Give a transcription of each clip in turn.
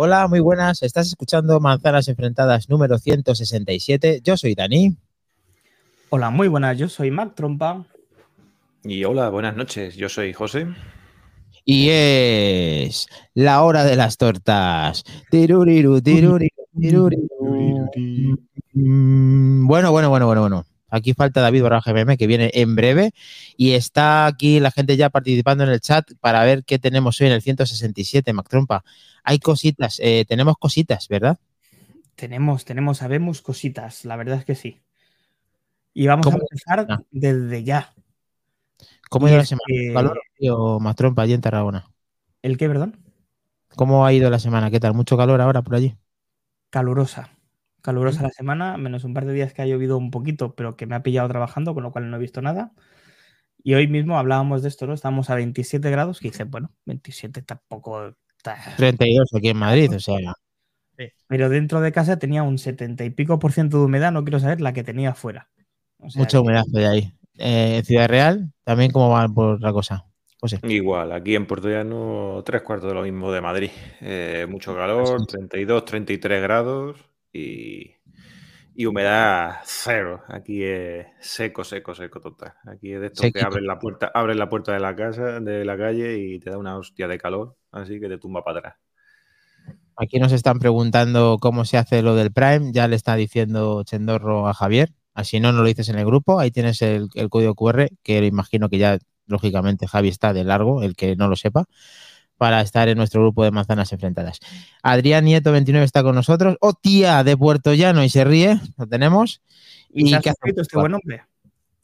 Hola, muy buenas. Estás escuchando Manzanas Enfrentadas número 167. Yo soy Dani. Hola, muy buenas. Yo soy Mac Trompa. Y hola, buenas noches. Yo soy José. Y es la hora de las tortas. Tiruriru, tiruriru, tiruriru. Mm, Bueno, bueno, bueno, bueno, bueno. Aquí falta David Barra GMM que viene en breve y está aquí la gente ya participando en el chat para ver qué tenemos hoy en el 167, Mac Trompa. Hay cositas, eh, tenemos cositas, ¿verdad? Tenemos, tenemos, sabemos cositas, la verdad es que sí. Y vamos a empezar Ah. desde ya. ¿Cómo ha ido la semana? que- ¿Calor o Trompa allí en Tarragona? ¿El qué, perdón? ¿Cómo ha ido la semana? ¿Qué tal? ¿Mucho calor ahora por allí? Calurosa. Calurosa la semana, menos un par de días que ha llovido un poquito, pero que me ha pillado trabajando, con lo cual no he visto nada. Y hoy mismo hablábamos de esto, ¿no? Estamos a 27 grados, que dice, bueno, 27 tampoco está... 32 aquí en Madrid, o sea, Pero dentro de casa tenía un 70 y pico por ciento de humedad, no quiero saber la que tenía afuera. O sea, mucha humedad de ahí. Eh, en Ciudad Real, también cómo va por la cosa. José. Igual, aquí en Puerto Llano, tres cuartos de lo mismo de Madrid. Eh, mucho calor, 32, 33 grados y, y humedad cero. Aquí es seco, seco, seco total. Aquí es de esto que abres la puerta, abres la puerta de la casa, de la calle y te da una hostia de calor, así que te tumba para atrás. Aquí nos están preguntando cómo se hace lo del Prime. Ya le está diciendo Chendorro a Javier. Así no, no lo dices en el grupo. Ahí tienes el, el código QR, que imagino que ya, lógicamente, Javi está de largo, el que no lo sepa, para estar en nuestro grupo de manzanas enfrentadas. Adrián Nieto 29 está con nosotros. ¡Oh, tía! De Puerto Llano y se ríe. Lo tenemos. ¿Y ¿Y se ha suscrito este buen hombre?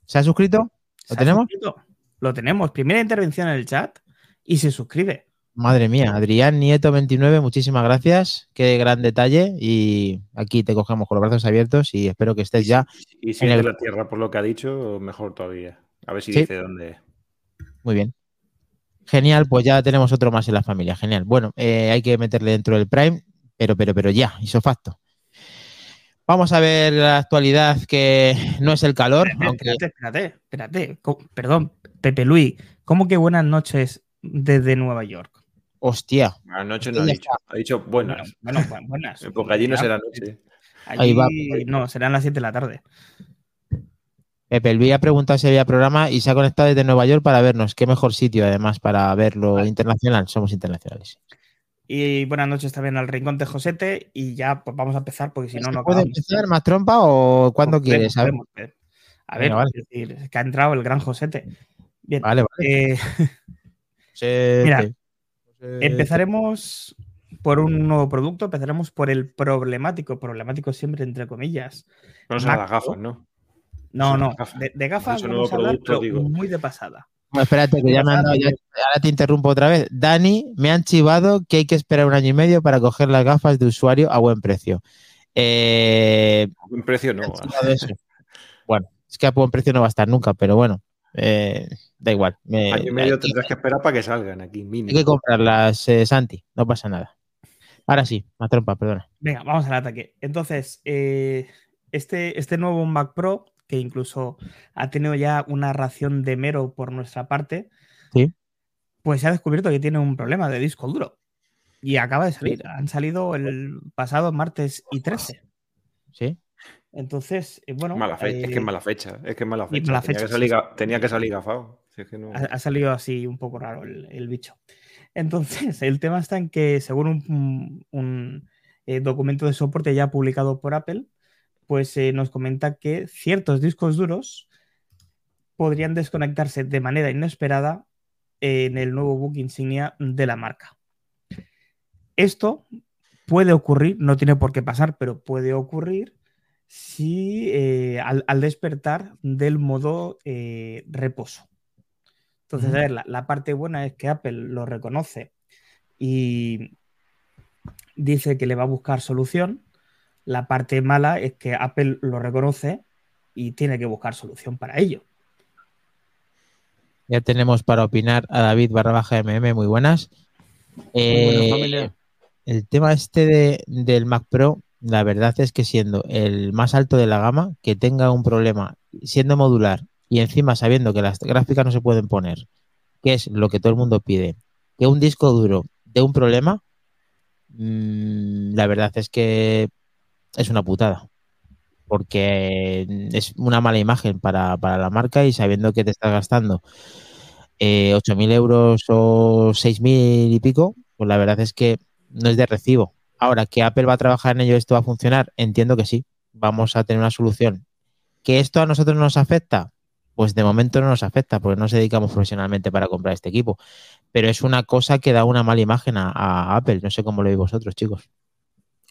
¿Se ha suscrito? ¿Lo ¿Se ha tenemos? suscrito? Lo tenemos. Primera intervención en el chat y se suscribe. Madre mía, Adrián Nieto 29, muchísimas gracias. Qué gran detalle. Y aquí te cogemos con los brazos abiertos y espero que estés ya. Y si En es el- de la tierra por lo que ha dicho, mejor todavía. A ver si Sí. dice dónde. Muy bien. Genial, pues ya tenemos otro más en la familia. Genial. Bueno, eh, hay que meterle dentro del Prime, pero, pero, pero ya, hizo facto. Vamos a ver la actualidad que no es el calor, aunque Espérate, espérate, espérate. Co- Perdón, Pepe Luis, ¿cómo que buenas noches desde Nueva York? hostia, Buenas noches no ha dicho. Ha dicho buenas. Bueno, bu- buenas. Porque allí no será noche. Ahí va. No, serán las 7 de la tarde. Pepe Elvi ha preguntado si había programa y se ha conectado desde Nueva York para vernos. Qué mejor sitio, además, para verlo internacional. Somos internacionales. Y buenas noches también al Rincón de Josete. Y ya pues vamos a empezar porque si no, ¿Se no puede acabamos. empezar más trompa o cuando Podemos, quieres? A ver. eh. A ver, Venga, vale. es decir, es que ha entrado el gran Josete. Bien. Vale, vale. eh. Mira. Empezaremos por un nuevo producto, empezaremos por el problemático, problemático siempre entre comillas. No Mac las gafas, ¿no? No, no, de, de gafas Eso vamos nuevo a hablar, producto, pero digo. muy de pasada. Bueno, espérate, que ya me han dado, ya- ahora te interrumpo otra vez. Dani, me han chivado que hay que esperar un año y medio para coger las gafas de usuario a buen precio. Eh, A buen precio no. eso. Bueno, es que a buen precio no va a estar nunca, pero bueno, eh, da igual. Me- Año y medio hay, tendrás que esperar para que salgan aquí, hay mínimo. que comprarlas, eh, Santi, no pasa nada. Ahora sí, más trompa, perdona. Venga, vamos al ataque. Entonces, eh, este, este nuevo Mac Pro, que incluso ha tenido ya una ración de mero por nuestra parte, Sí. pues se ha descubierto que tiene un problema de disco duro. Y acaba de salir. Han salido el pasado martes y 13. ¿Sí? Entonces, eh, bueno. Mala fecha, es que eh, es mala fecha. Es que es mala fecha. mala tenía, fecha, que salir, sí, ga- sí. tenía que salir gafado. Si es que no- ha, ha salido así un poco raro el, el bicho. Entonces, el tema está en que, según un, un, eh, documento de soporte ya publicado por Apple, pues eh, nos comenta que ciertos discos duros podrían desconectarse de manera inesperada en el nuevo book insignia de la marca. Esto puede ocurrir, no tiene por qué pasar, pero puede ocurrir si eh, al, al despertar del modo eh, reposo. Entonces, a ver, la, la parte buena es que Apple lo reconoce y dice que le va a buscar solución. La parte mala es que Apple lo reconoce y tiene que buscar solución para ello. Ya tenemos para opinar a David barra baja MM, muy buenas. Eh, buenas, familia. el tema este de- del Mac Pro, la verdad es que siendo el más alto de la gama, que tenga un problema siendo modular y encima sabiendo que las gráficas no se pueden poner, que es lo que todo el mundo pide, que un disco duro de un problema, mm, la verdad es que es una putada. Porque es una mala imagen para, la marca y sabiendo que te estás gastando eh, 8.000 euros o 6.000 y pico, pues la verdad es que no es de recibo. Ahora, que Apple va a trabajar en ello, esto va a funcionar, entiendo que sí. Vamos a tener una solución. ¿Que esto a nosotros nos afecta? Pues de momento no nos afecta porque no nos dedicamos profesionalmente para comprar este equipo. Pero es una cosa que da una mala imagen a, Apple. No sé cómo lo veis vosotros, chicos.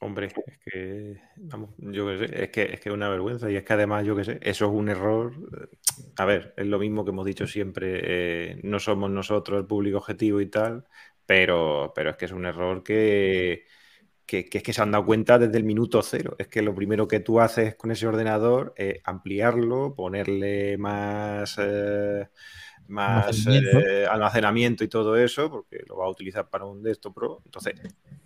Hombre, es que, vamos, yo qué sé, es que, es que una vergüenza y es que además, yo qué sé, eso es un error. A ver, es lo mismo que hemos dicho siempre, eh, no somos nosotros el público objetivo y tal, pero, pero es que es un error que, que, es que se han dado cuenta desde el minuto cero. Es que lo primero que tú haces con ese ordenador es ampliarlo, ponerle más, eh, más eh, almacenamiento. y todo eso, porque lo va a utilizar para un desktop pro. Entonces,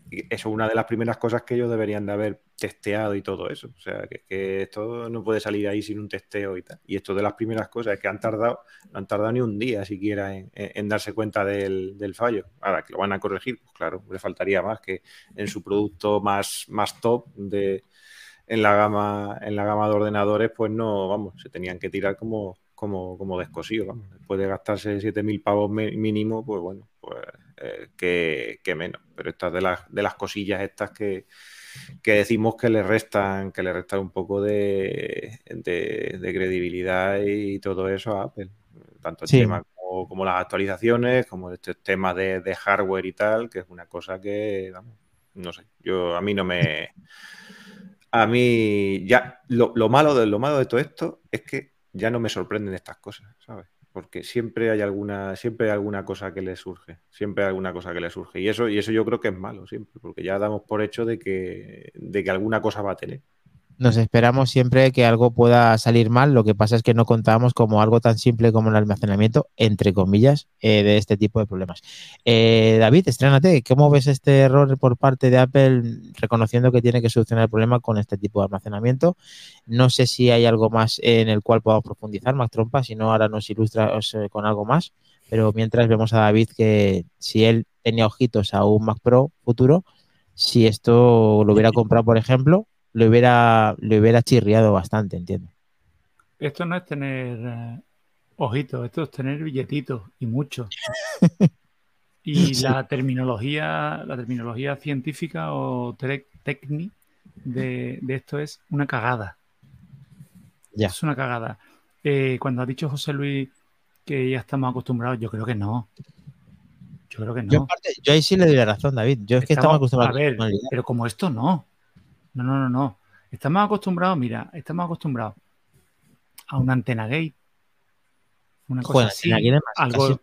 eso es una de las primeras cosas que ellos deberían de haber testeado y todo eso. O sea, que, esto no puede salir ahí sin un testeo y tal. Y esto de las primeras cosas es que han tardado, no han tardado ni un día siquiera en, darse cuenta del, fallo. Ahora que lo van a corregir, pues claro, le faltaría más que en su producto más, más top de en la gama, en la gama de ordenadores, pues no, vamos, se tenían que tirar como, como, como descosido, vamos. Después de gastarse 7.000 pavos mínimo, pues bueno, pues eh, que, menos. Pero estas de las, de las cosillas estas que, decimos que le restan, que le restan un poco de, credibilidad y todo eso a Apple. Tanto el tema como, las actualizaciones, como este tema de, hardware y tal, que es una cosa que, no sé, yo a mí no me... A mí ya lo, lo malo de lo malo de todo esto es que ya no me sorprenden estas cosas, ¿sabes? porque siempre hay alguna, siempre hay alguna cosa que le surge, siempre hay alguna cosa que le surge. Y eso, y eso yo creo que es malo siempre, porque ya damos por hecho de que, de que alguna cosa va a tener nos esperamos siempre que algo pueda salir mal. Lo que pasa es que no contábamos como algo tan simple como el almacenamiento, entre comillas, eh, de este tipo de problemas. Eh, David, estrénate. ¿Cómo ves este error por parte de Apple reconociendo que tiene que solucionar el problema con este tipo de almacenamiento? No sé si hay algo más en el cual podamos profundizar, Mac Trompa, si no, ahora nos ilustra con algo más. Pero mientras vemos a David que si él tenía ojitos a un Mac Pro futuro, si esto lo hubiera comprado, por ejemplo, le hubiera, le hubiera chirriado bastante, entiendo. Esto no es tener eh, ojitos, esto es tener billetitos y muchos. y la terminología, la terminología científica o técnica de, esto es una cagada. Ya. Es una cagada. Eh, cuando ha dicho José Luis que ya estamos acostumbrados, yo creo que no. Yo creo que no. Yo, ahí sí le doy la razón, David. Yo es que estamos acostumbrados. A ver, pero como esto no. No, no, no, no. Estamos acostumbrados, mira, estamos acostumbrados a una antena gate. Una cosa así, algo,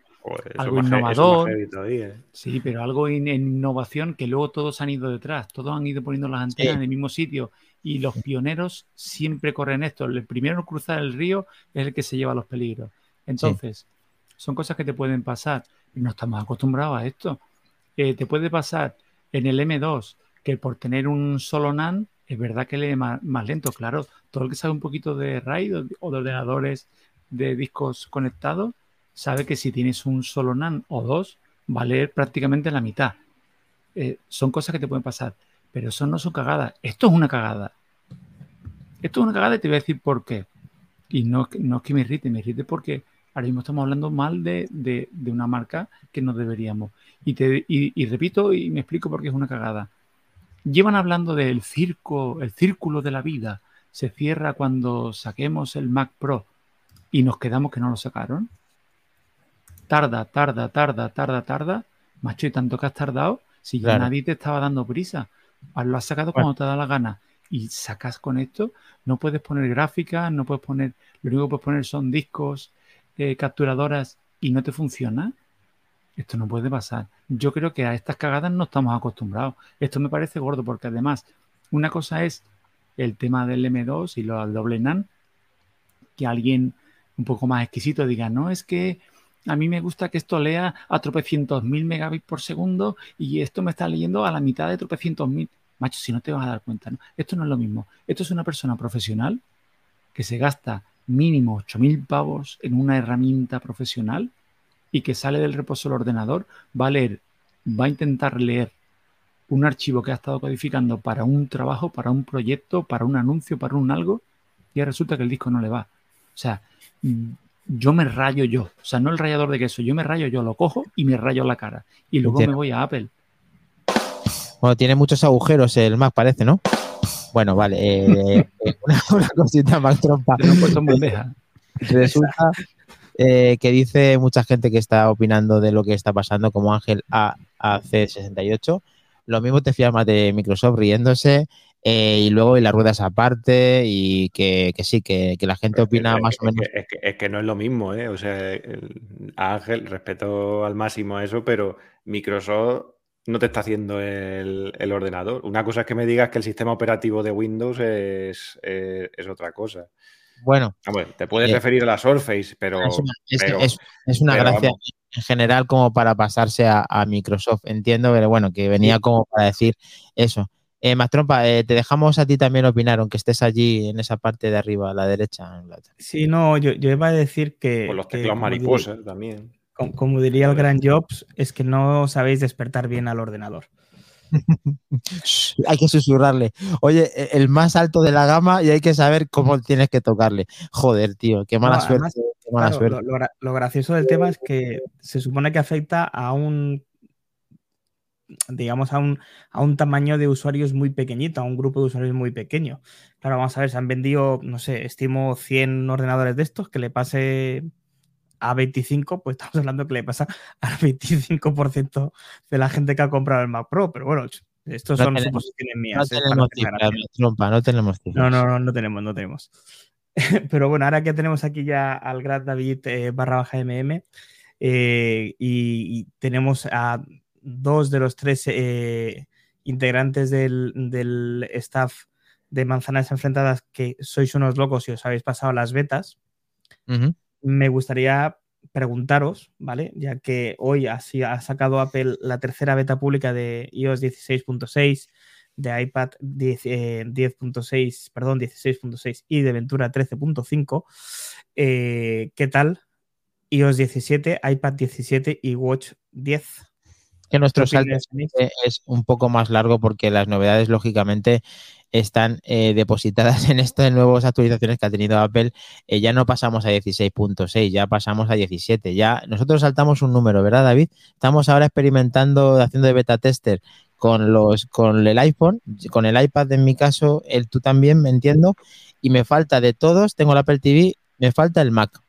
algo innovador. ¿eh? Sí, pero algo en innovación que luego todos han ido detrás. Todos han ido poniendo las antenas en el mismo sitio. Y los pioneros siempre corren esto. El primero en cruzar el río es el que se lleva los peligros. Entonces, son cosas que te pueden pasar. Y no estamos acostumbrados a esto. Eh, te puede pasar en el M2 que por tener un solo NAND, es verdad que lee más, lento, claro. Todo el que sabe un poquito de RAID o de ordenadores de discos conectados, sabe que si tienes un solo NAND o dos, va a leer prácticamente la mitad. Eh, son cosas que te pueden pasar, pero eso no son cagadas. Esto es una cagada. Esto es una cagada y te voy a decir por qué. Y no, no es que me irrite, me irrite porque ahora mismo estamos hablando mal de, una marca que no deberíamos. Y, te, y repito y me explico por qué es una cagada. Llevan hablando del circo, el círculo de la vida. Se cierra cuando saquemos el Mac Pro y nos quedamos que no lo sacaron. Tarda, tarda, tarda, tarda, tarda. Macho, y tanto que has tardado, si ya nadie te estaba dando prisa. Lo has sacado cuando te da la gana. Y sacas con esto, no puedes poner gráficas, no puedes poner, lo único que puedes poner son discos, eh, capturadoras y no te funciona. Esto no puede pasar. Yo creo que a estas cagadas no estamos acostumbrados. Esto me parece gordo porque además una cosa es el tema del M2 y lo doble NAN, que alguien un poco más exquisito diga, no, es que a mí me gusta que esto lea a tropecientos mil megabits por segundo y esto me está leyendo a la mitad de tropecientos mil. Macho, si no te vas a dar cuenta, ¿no? Esto no es lo mismo. Esto es una persona profesional que se gasta mínimo mil pavos en una herramienta profesional y que sale del reposo del ordenador, va a leer, va a intentar leer un archivo que ha estado codificando para un trabajo, para un proyecto, para un anuncio, para un algo, y resulta que el disco no le va. O sea, mm, yo me rayo yo. O sea, no el rayador de queso, yo me rayo yo, lo cojo y me rayo la cara. Y luego me voy a Apple. Bueno, tiene muchos agujeros el Mac, parece, ¿no? Bueno, vale. Eh, una, cosita más trompa. Resulta eh, que dice mucha gente que está opinando de lo que está pasando, como Ángel AAC68. Lo mismo te fías más de Microsoft riéndose eh, y luego y las ruedas aparte y que, sí, que, la gente opina más o menos. Es que, no es lo mismo, ¿eh? O sea, Ángel, respeto al máximo a eso, pero Microsoft no te está haciendo el, ordenador. Una cosa es que me digas que el sistema operativo de Windows es, otra cosa. Bueno. te puedes eh, referir a la Surface, pero. Es una, gracia en general como para pasarse a, Microsoft. Entiendo, pero bueno, que venía como para decir eso. Eh, Mastrompa, eh, te dejamos a ti también opinar, aunque estés allí en esa parte de arriba, a la derecha. Sí, no, yo, iba a decir que. Con los teclados mariposas también. Como, diría el gran Jobs, es que no sabéis despertar bien al ordenador. hay que susurrarle. Oye, e, el más alto de la gama y hay que saber cómo tienes que tocarle. Joder, tío, qué mala suerte. Lo, gracioso del tema es que se supone que afecta a un digamos, a un, a un tamaño de usuarios muy pequeñito, a un grupo de usuarios muy pequeño. Claro, vamos a ver, se han vendido, no sé, estimo 100 ordenadores de estos, que le pase a 25, pues estamos hablando que le pasa al 25% de la gente que ha comprado el Mac Pro, pero bueno, estos son suposiciones mías. No ¿eh? tenemos cifras, no tenemos No, no, no, no tenemos, no tenemos. pero bueno, ahora que tenemos aquí ya al Grad David eh, barra baja MM eh, y, tenemos a dos de los tres integrantes del, del staff de Manzanas Enfrentadas que sois unos locos y os habéis pasado las betas me gustaría preguntaros, ¿vale? Ya que hoy ha, ha sacado Apple la tercera beta pública de iOS 16.6, de iPad 10.6, eh, perdón, 16.6 y de Ventura 13.5. Eh, ¿Qué tal? iOS 17, iPad 17 y Watch 10 que nuestro salto es un poco más largo porque las novedades, lógicamente, están eh, depositadas en estas nuevas actualizaciones que ha tenido Apple. Eh, ya no pasamos a 16.6, ya pasamos a 17. Ya nosotros saltamos un número, ¿verdad, David? Estamos ahora experimentando, haciendo de beta tester con los con el iPhone, con el iPad en mi caso, el tú también, me entiendo, y me falta de todos, tengo el Apple TV, me falta el Mac.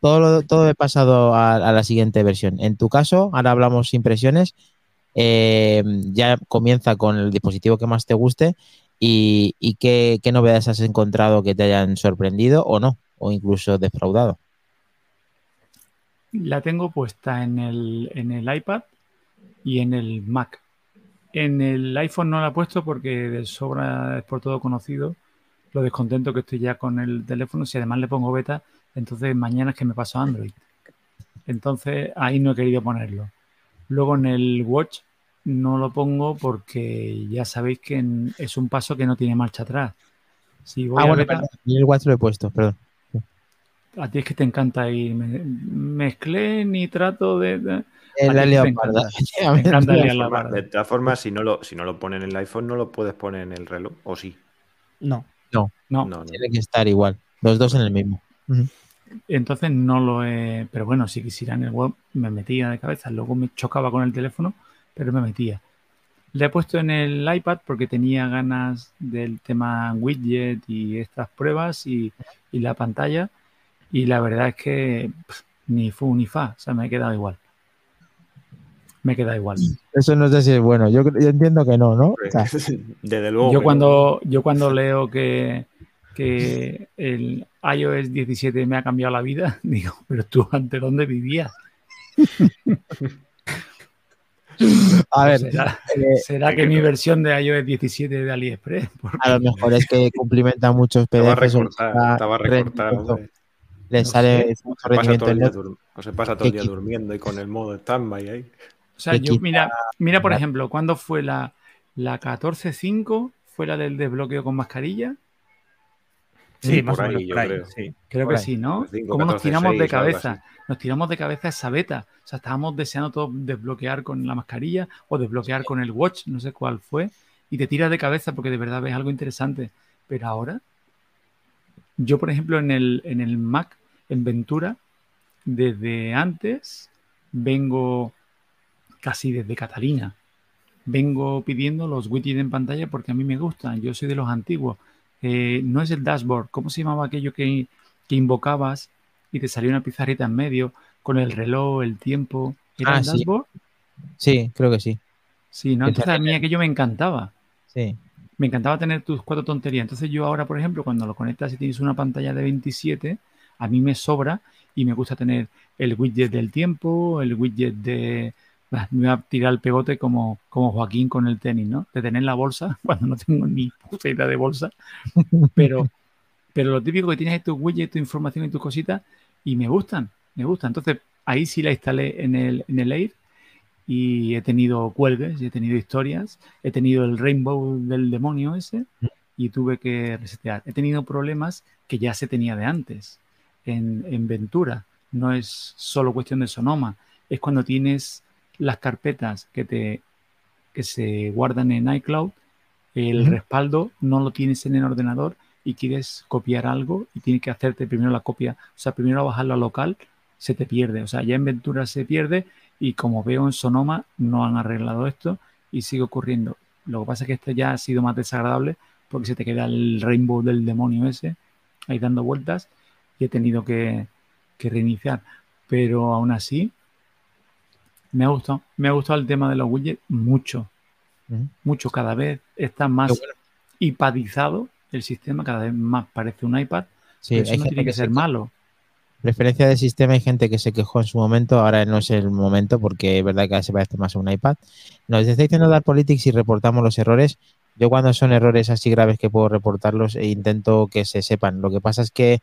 Todo, todo he pasado a, la siguiente versión. En tu caso, ahora hablamos impresiones, eh, ya comienza con el dispositivo que más te guste y, qué, novedades has encontrado que te hayan sorprendido o no, o incluso defraudado. La tengo puesta en el, en el iPad y en el Mac. En el iPhone no la he puesto porque de sobra es por todo conocido lo descontento que estoy ya con el teléfono. Si además le pongo beta, entonces mañana es que me paso a Android. Entonces ahí no he querido ponerlo. Luego en el Watch no lo pongo porque ya sabéis que es un paso que no tiene marcha atrás. Si voy ah, bueno, el Watch lo he puesto, perdón. A ti es que te encanta ir. Me, mezclé ni trato de. de De todas formas, si no, lo, si no lo ponen en el iPhone, no lo puedes poner en el reloj, ¿o sí? No. No, no. Tiene que estar igual. Los dos en el mismo. Entonces no lo he. Pero bueno, si quisiera en el web, me metía de cabeza. Luego me chocaba con el teléfono pero me metía. Le he puesto en el iPad porque tenía ganas del tema widget y estas pruebas y, la pantalla. Y la verdad es que ni fu ni fa, o sea, me he quedado igual. Me queda igual. Eso no sé si es bueno. Yo, entiendo que no, ¿no? Desde luego. Yo cuando, yo cuando leo que, que el iOS 17 me ha cambiado la vida, digo, pero tú ante dónde vivías. A ver, ¿será, eh, que mi versión de iOS 17 de AliExpress? A lo mejor es que cumplimenta muchos PDFs. Estaba recortado. Le sale o se pasa todo el día durmiendo y con el modo standby ahí. O sea, yo, mira, mira, por ejemplo, ¿cuándo fue la, la 14.5? ¿Fue la del desbloqueo con mascarilla? Sí, por ahí, yo creo. Creo que sí, ¿no? ¿Cómo nos tiramos de cabeza? Nos tiramos de cabeza esa beta. O sea, estábamos deseando todo desbloquear con la mascarilla o desbloquear con el watch, no sé cuál fue, y te tiras de cabeza porque de verdad ves algo interesante. Pero ahora, yo, por ejemplo, en el, en el Mac, en Ventura, desde antes vengo casi desde Catalina. Vengo pidiendo los widgets en pantalla porque a mí me gustan. Yo soy de los antiguos. Eh, no es el dashboard. ¿Cómo se llamaba aquello que, invocabas y te salía una pizarrita en medio con el reloj, el tiempo? ¿Era ah, el dashboard? Sí. creo que sí. Sí, no, entonces a mí aquello me encantaba. Sí. Me encantaba tener tus cuatro tonterías. Entonces yo ahora, por ejemplo, cuando lo conectas y tienes una pantalla de 27, a mí me sobra y me gusta tener el widget del tiempo, el widget de... me voy a tirar el pegote como, como Joaquín con el tenis, ¿no? De tener la bolsa, cuando no tengo ni puta de bolsa, pero, pero lo típico que tienes es tu widget, tu información y tus cositas y me gustan, me gustan. Entonces ahí sí la instalé en el, en el Air y he tenido cuelgues, he tenido historias, he tenido el rainbow del demonio ese y tuve que resetear. He tenido problemas que ya se tenía de antes en, Ventura. No es solo cuestión de Sonoma, es cuando tienes las carpetas que, te, que se guardan en iCloud, el respaldo no lo tienes en el ordenador y quieres copiar algo y tienes que hacerte primero la copia, o sea, primero bajarlo a local, se te pierde. O sea, ya en Ventura se pierde y como veo en Sonoma no han arreglado esto y sigue ocurriendo. Lo que pasa es que este ya ha sido más desagradable porque se te queda el rainbow del demonio ese ahí dando vueltas y he tenido que, reiniciar. Pero aún así, me ha gustado. Me ha gustado el tema de los widgets mucho. Mucho. Cada vez está más iPadizado el sistema, cada vez más parece un iPad. Sí, eso no tiene que, ser malo. Referencia del sistema, hay gente que se quejó en su momento, ahora no es el momento porque es verdad que se parece más a un iPad. Nos está diciendo Dar Politics y reportamos los errores. Yo cuando son errores así graves que puedo reportarlos e intento que se sepan. Lo que pasa es que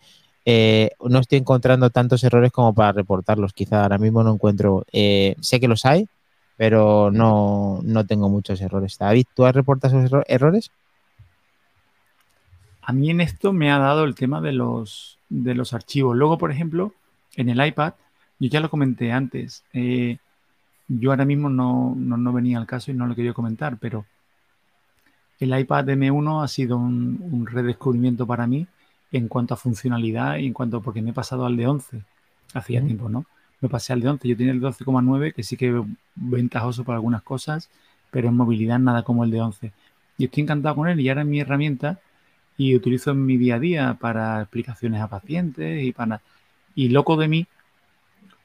eh, no estoy encontrando tantos errores como para reportarlos. Quizá ahora mismo no encuentro. Eh, sé que los hay, pero no, tengo muchos errores. David, ¿tú has reportado esos errores? A mí en esto me ha dado el tema de los, de los archivos. Luego, por ejemplo, en el iPad, yo ya lo comenté antes. Eh, yo ahora mismo no, venía al caso y no lo quería comentar, pero el iPad M1 ha sido un redescubrimiento para mí en cuanto a funcionalidad y en cuanto, porque me he pasado al de 11, hacía tiempo, ¿no? Me pasé al de 11, yo tenía el 12,9, que sí que ventajoso para algunas cosas, pero en movilidad nada como el de 11. Y estoy encantado con él y ahora es mi herramienta y utilizo en mi día a día para explicaciones a pacientes y para... Y loco de mí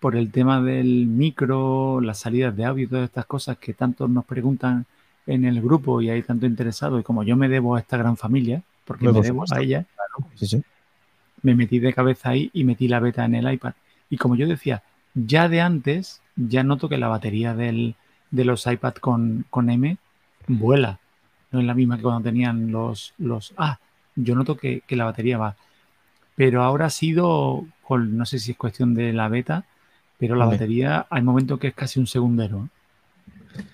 por el tema del micro, las salidas de audio y todas estas cosas que tanto nos preguntan en el grupo y hay tanto interesado y como yo me debo a esta gran familia, porque me, a ella, me metí de cabeza ahí y metí la beta en el iPad. Y como yo decía, ya de antes, ya noto que la batería del, de los iPad con, con, M vuela. No es la misma que cuando tenían los... los ah, yo noto que, la batería va. Pero ahora ha sido, con, no sé si es cuestión de la beta, pero la batería hay momentos que es casi un segundero.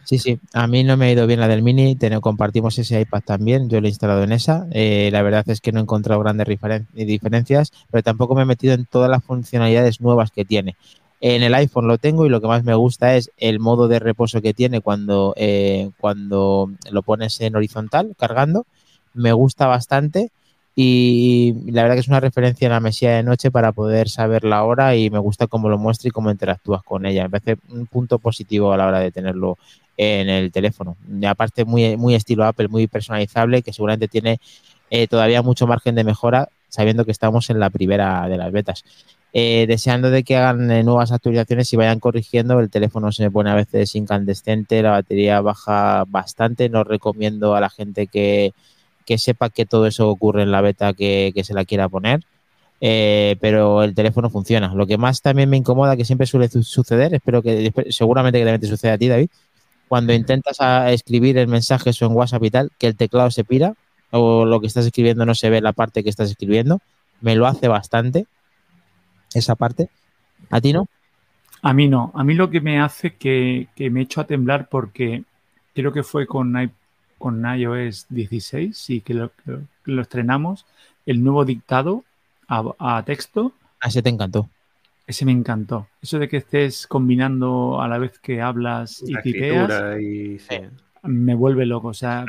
Sí, sí, a mí no me ha ido bien la del Mini, compartimos ese iPad también, yo lo he instalado en esa, eh, la verdad es que no he encontrado grandes diferencias, pero tampoco me he metido en todas las funcionalidades nuevas que tiene. En el iPhone lo tengo y lo que más me gusta es el modo de reposo que tiene cuando, eh, cuando lo pones en horizontal cargando, me gusta bastante y la verdad que es una referencia en la mesilla de noche para poder saber la hora y me gusta cómo lo muestra y cómo interactúas con ella. Me parece un punto positivo a la hora de tenerlo en el teléfono. Aparte, muy, muy estilo Apple, muy personalizable, que seguramente tiene eh, todavía mucho margen de mejora, sabiendo que estamos en la primera de las betas. Eh, deseando de que hagan eh, nuevas actualizaciones y vayan corrigiendo. El teléfono se pone a veces incandescente, la batería baja bastante. No recomiendo a la gente que, que sepa que todo eso ocurre en la beta que, se la quiera poner. Eh, pero el teléfono funciona. Lo que más también me incomoda, que siempre suele suceder, espero que seguramente que también te sucede a ti, David, cuando intentas escribir el mensaje o en WhatsApp y tal, que el teclado se pira o lo que estás escribiendo no se ve la parte que estás escribiendo. Me lo hace bastante esa parte. ¿A ti no? A mí no. A mí lo que me hace que, que me echo a temblar porque creo que fue con con iOS 16, sí que lo, estrenamos, el nuevo dictado a, texto. Ah, ese te encantó. Ese me encantó. Eso de que estés combinando a la vez que hablas y tipeas, me vuelve loco. O sea,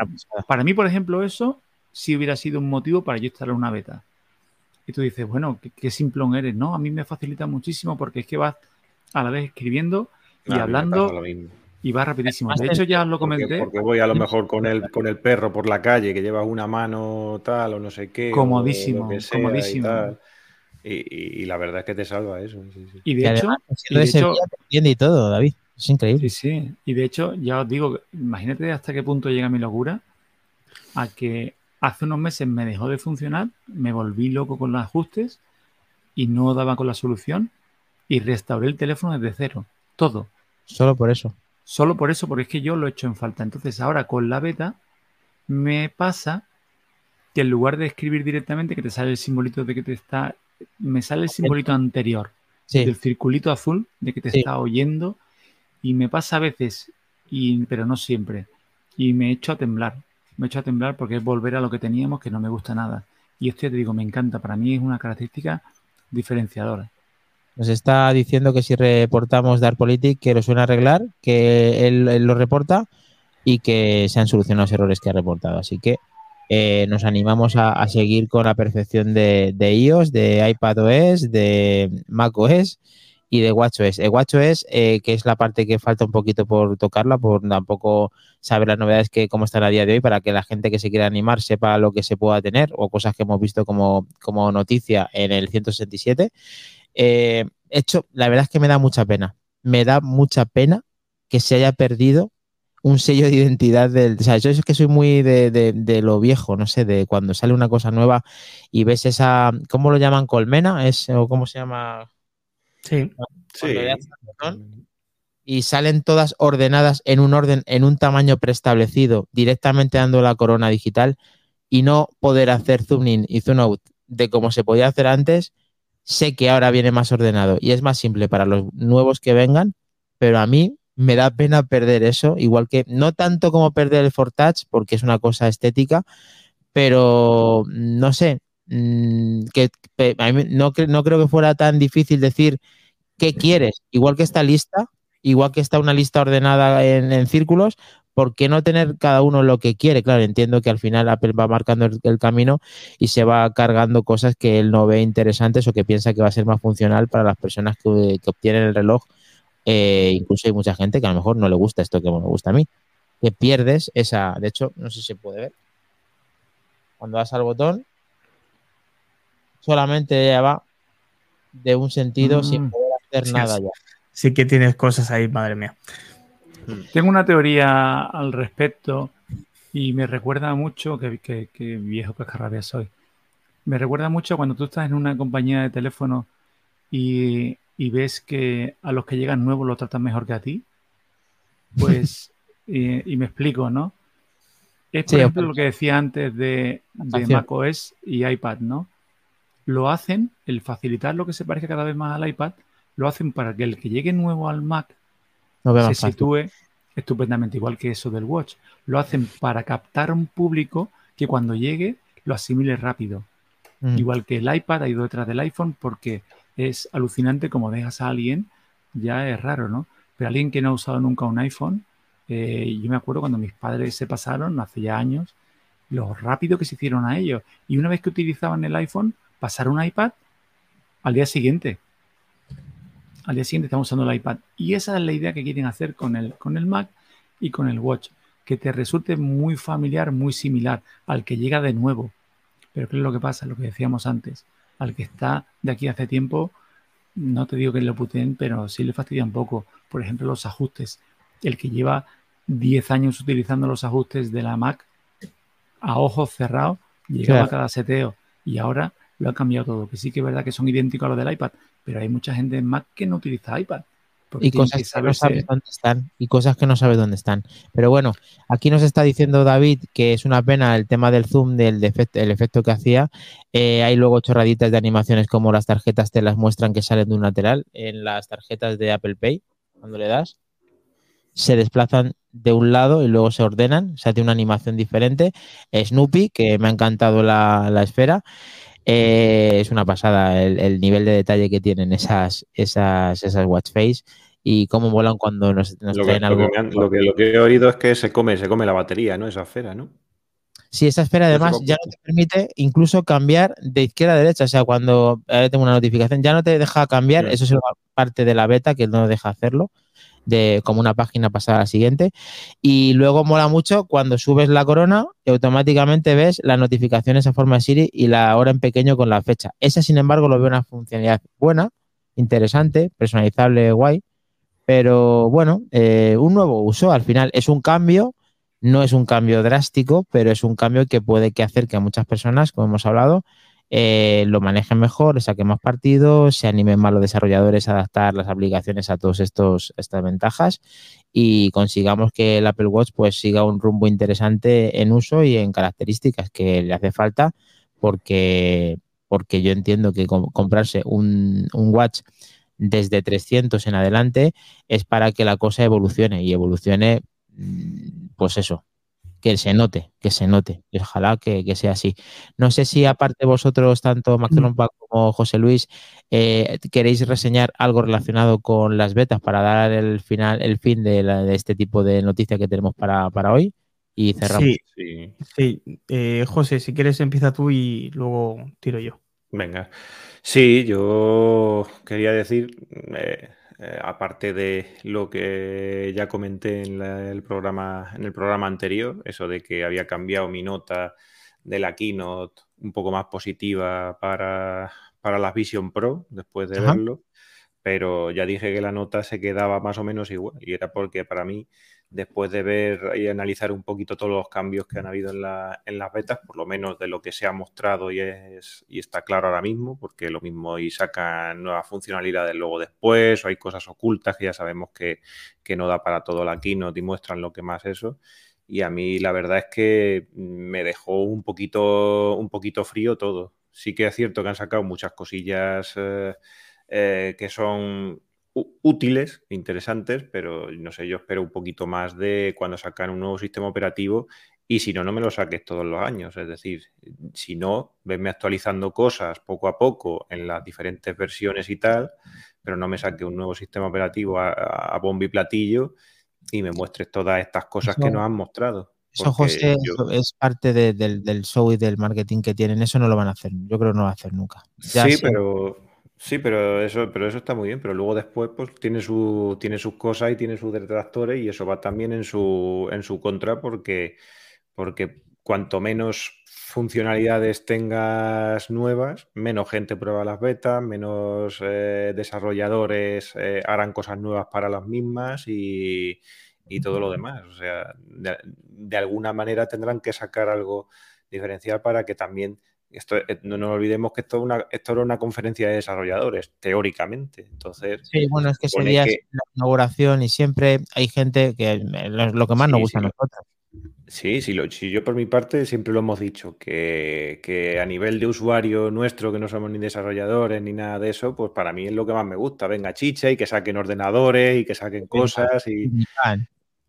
para mí, por ejemplo, eso sí hubiera sido un motivo para yo instalar una beta. Y tú dices, bueno, qué, simplón eres. No, a mí me facilita muchísimo porque es que vas a la vez escribiendo y hablando y va rapidísimo. De hecho, ya lo comenté. Porque, voy a lo mejor con el, con el perro por la calle que llevas una mano tal o no sé qué. Comodísimo, comodísimo. Y, la verdad es que te salva eso. Y de hecho, y, todo, David. Es increíble. Sí, sí. Y de hecho, ya os digo, imagínate hasta qué punto llega mi locura a que hace unos meses me dejó de funcionar, me volví loco con los ajustes y no daba con la solución y restauré el teléfono desde cero. Todo. Solo por eso. Solo por eso, porque es que yo lo he hecho en falta. Entonces ahora con la beta me pasa que en lugar de escribir directamente, que te sale el simbolito de que te está, me sale el simbolito anterior, del circulito azul de que te está oyendo y me pasa a veces, y, pero no siempre, y me echo a temblar, me echo a temblar porque es volver a lo que teníamos que no me gusta nada. Y esto ya te digo, me encanta, para mí es una característica diferenciadora. Nos está diciendo que si reportamos Darpolitik que lo suena arreglar, que él, lo reporta y que se han solucionado los errores que ha reportado. Así que eh, nos animamos a, seguir con la perfección de, iOS, de iPadOS, de macOS y de WatchOS. El WatchOS, eh, que es la parte que falta un poquito por tocarla, por tampoco saber las novedades que cómo están a día de hoy, para que la gente que se quiera animar sepa lo que se pueda tener o cosas que hemos visto como, como noticia en el 167. Eh, hecho, la verdad es que me da mucha pena. Me da mucha pena que se haya perdido un sello de identidad del. O sea, yo es que soy muy de, lo viejo, no sé, de cuando sale una cosa nueva y ves esa. ¿Cómo lo llaman? ¿Colmena? ¿Es, ¿O cómo se llama? Sí. y salen todas ordenadas en un orden, en un tamaño preestablecido, directamente dando la corona digital y no poder hacer zoom in y zoom out de como se podía hacer antes, Sé que ahora viene más ordenado y es más simple para los nuevos que vengan, pero a mí me da pena perder eso, igual que no tanto como perder el Fortouch, porque es una cosa estética, pero no sé, mm, que, no, no creo que fuera tan difícil decir qué quieres, igual que esta lista, igual que está una lista ordenada en, en círculos, ¿por qué no tener cada uno lo que quiere? Claro, entiendo que al final Apple va marcando el, camino y se va cargando cosas que él no ve interesantes o que piensa que va a ser más funcional para las personas que, obtienen el reloj. Eh, incluso hay mucha gente que a lo mejor no le gusta esto que me gusta a mí. Que pierdes esa. De hecho, no sé si se puede ver. Cuando das al botón, solamente ya va de un sentido sin mm. poder hacer nada ya. Sí que tienes cosas ahí, madre mía. Tengo una teoría al respecto y me recuerda mucho, que, que, viejo cascarrabia soy, me recuerda mucho cuando tú estás en una compañía de teléfono y, ves que a los que llegan nuevos los tratan mejor que a ti. Pues, y, me explico, ¿no? Es por ejemplo lo que decía antes de, de macOS y iPad, ¿no? Lo hacen, el facilitar lo que se parezca cada vez más al iPad, lo hacen para que el que llegue nuevo al Mac se sitúe estupendamente, igual que eso del Watch. Lo hacen para captar un público que cuando llegue lo asimile rápido. Mm. Igual que el iPad ha ido detrás del iPhone porque es alucinante como dejas a alguien, ya es raro, ¿no? Pero alguien que no ha usado nunca un iPhone, eh, yo me acuerdo cuando mis padres se pasaron, hace ya años, lo rápido que se hicieron a ellos. Y una vez que utilizaban el iPhone, pasar un iPad al día siguiente al día siguiente estamos usando el iPad. Y esa es la idea que quieren hacer con el, con el Mac y con el Watch, que te resulte muy familiar, muy similar al que llega de nuevo. Pero ¿qué es lo que pasa? Lo que decíamos antes, al que está de aquí hace tiempo, no te digo que lo puteen, pero sí le fastidia un poco. Por ejemplo, los ajustes. El que lleva 10 años utilizando los ajustes de la Mac a ojos cerrados, llegaba a cada seteo y ahora lo ha cambiado todo. Que sí que es verdad que son idénticos a los del iPad, pero hay mucha gente en Mac que no utiliza iPad. Y cosas que, no sabes dónde están. Y cosas que no sabes dónde están. Pero bueno, aquí nos está diciendo David que es una pena el tema del zoom, del defecto, el efecto que hacía. Eh, hay luego chorraditas de animaciones como las tarjetas te las muestran que salen de un lateral. En las tarjetas de Apple Pay, cuando le das, se desplazan de un lado y luego se ordenan. O sea, tiene una animación diferente. Snoopy, que me ha encantado la, la esfera. Eh, es una pasada el, nivel de detalle que tienen esas, esas, esas watch face y cómo molan cuando nos, traen algo. Lo que, lo que, he oído es que se come, se come la batería, ¿no? Esa esfera, ¿no? Sí, esa esfera además ya no te permite incluso cambiar de izquierda a derecha. O sea, cuando tengo una notificación, ya no te deja cambiar. Eso es parte de la beta que no deja hacerlo, de como una página pasada a la siguiente. Y luego mola mucho cuando subes la corona y automáticamente ves las notificaciones a forma de Siri y la hora en pequeño con la fecha. Esa, sin embargo, lo veo una funcionalidad buena, interesante, personalizable, guay. Pero bueno, eh, un nuevo uso. Al final es un cambio no es un cambio drástico, pero es un cambio que puede que hacer que a muchas personas, como hemos hablado, eh, lo manejen mejor, saquen más partido, se animen más los desarrolladores a adaptar las aplicaciones a todas estas ventajas y consigamos que el Apple Watch pues siga un rumbo interesante en uso y en características que le hace falta porque, porque yo entiendo que comprarse un, un watch desde 300 en adelante es para que la cosa evolucione y evolucione Mm, pues eso, que se note, que se note. Y ojalá que, sea así. No sé si aparte vosotros, tanto Maximum mm. como José Luis, eh, queréis reseñar algo relacionado con las betas para dar el final, el fin de, este tipo de noticias que tenemos para, hoy y cerramos. Sí, sí. Eh, José, si quieres empieza tú y luego tiro yo. Venga. Sí, yo quería decir, eh, eh, aparte de lo que ya comenté en, el programa, en el programa anterior, eso de que había cambiado mi nota de la keynote un poco más positiva para, para la Vision Pro después de verlo, pero ya dije que la nota se quedaba más o menos igual y era porque para mí después de ver y analizar un poquito todos los cambios que han habido en, las betas, por lo menos de lo que se ha mostrado y, es, y está claro ahora mismo, porque lo mismo y sacan nuevas funcionalidades luego después, o hay cosas ocultas que ya sabemos que, no da para todo la keynote y muestran lo que más eso. Y a mí la verdad es que me dejó un poquito, un poquito frío todo. Sí que es cierto que han sacado muchas cosillas eh, eh, que son útiles, interesantes, pero no sé, yo espero un poquito más de cuando sacan un nuevo sistema operativo y si no, no me lo saques todos los años. Es decir, si no, venme actualizando cosas poco a poco en las diferentes versiones y tal, pero no me saque un nuevo sistema operativo a, bombo y platillo y me muestres todas estas cosas que nos han mostrado. Eso, José, es parte del, show y del marketing que tienen. Eso no lo van a hacer. Yo creo que no lo van a hacer nunca. sí, pero Sí, pero eso, pero eso está muy bien, pero luego después pues tiene su, tiene sus cosas y tiene sus detractores y eso va también en su, en su contra porque, porque cuanto menos funcionalidades tengas nuevas, menos gente prueba las betas, menos eh, desarrolladores eh, harán cosas nuevas para las mismas y, todo lo demás. O sea, de, alguna manera tendrán que sacar algo diferencial para que también esto, eh, no nos olvidemos que esto, una, esto era una conferencia de desarrolladores, teóricamente. Entonces, sí, bueno, es que sería la inauguración y siempre hay gente que lo, que más nos gusta a nosotros. Sí, sí, lo, yo por mi parte siempre lo hemos dicho, que, a nivel de usuario nuestro, que no somos ni desarrolladores ni nada de eso, pues para mí es lo que más me gusta. Venga, chicha y que saquen ordenadores y que saquen cosas y,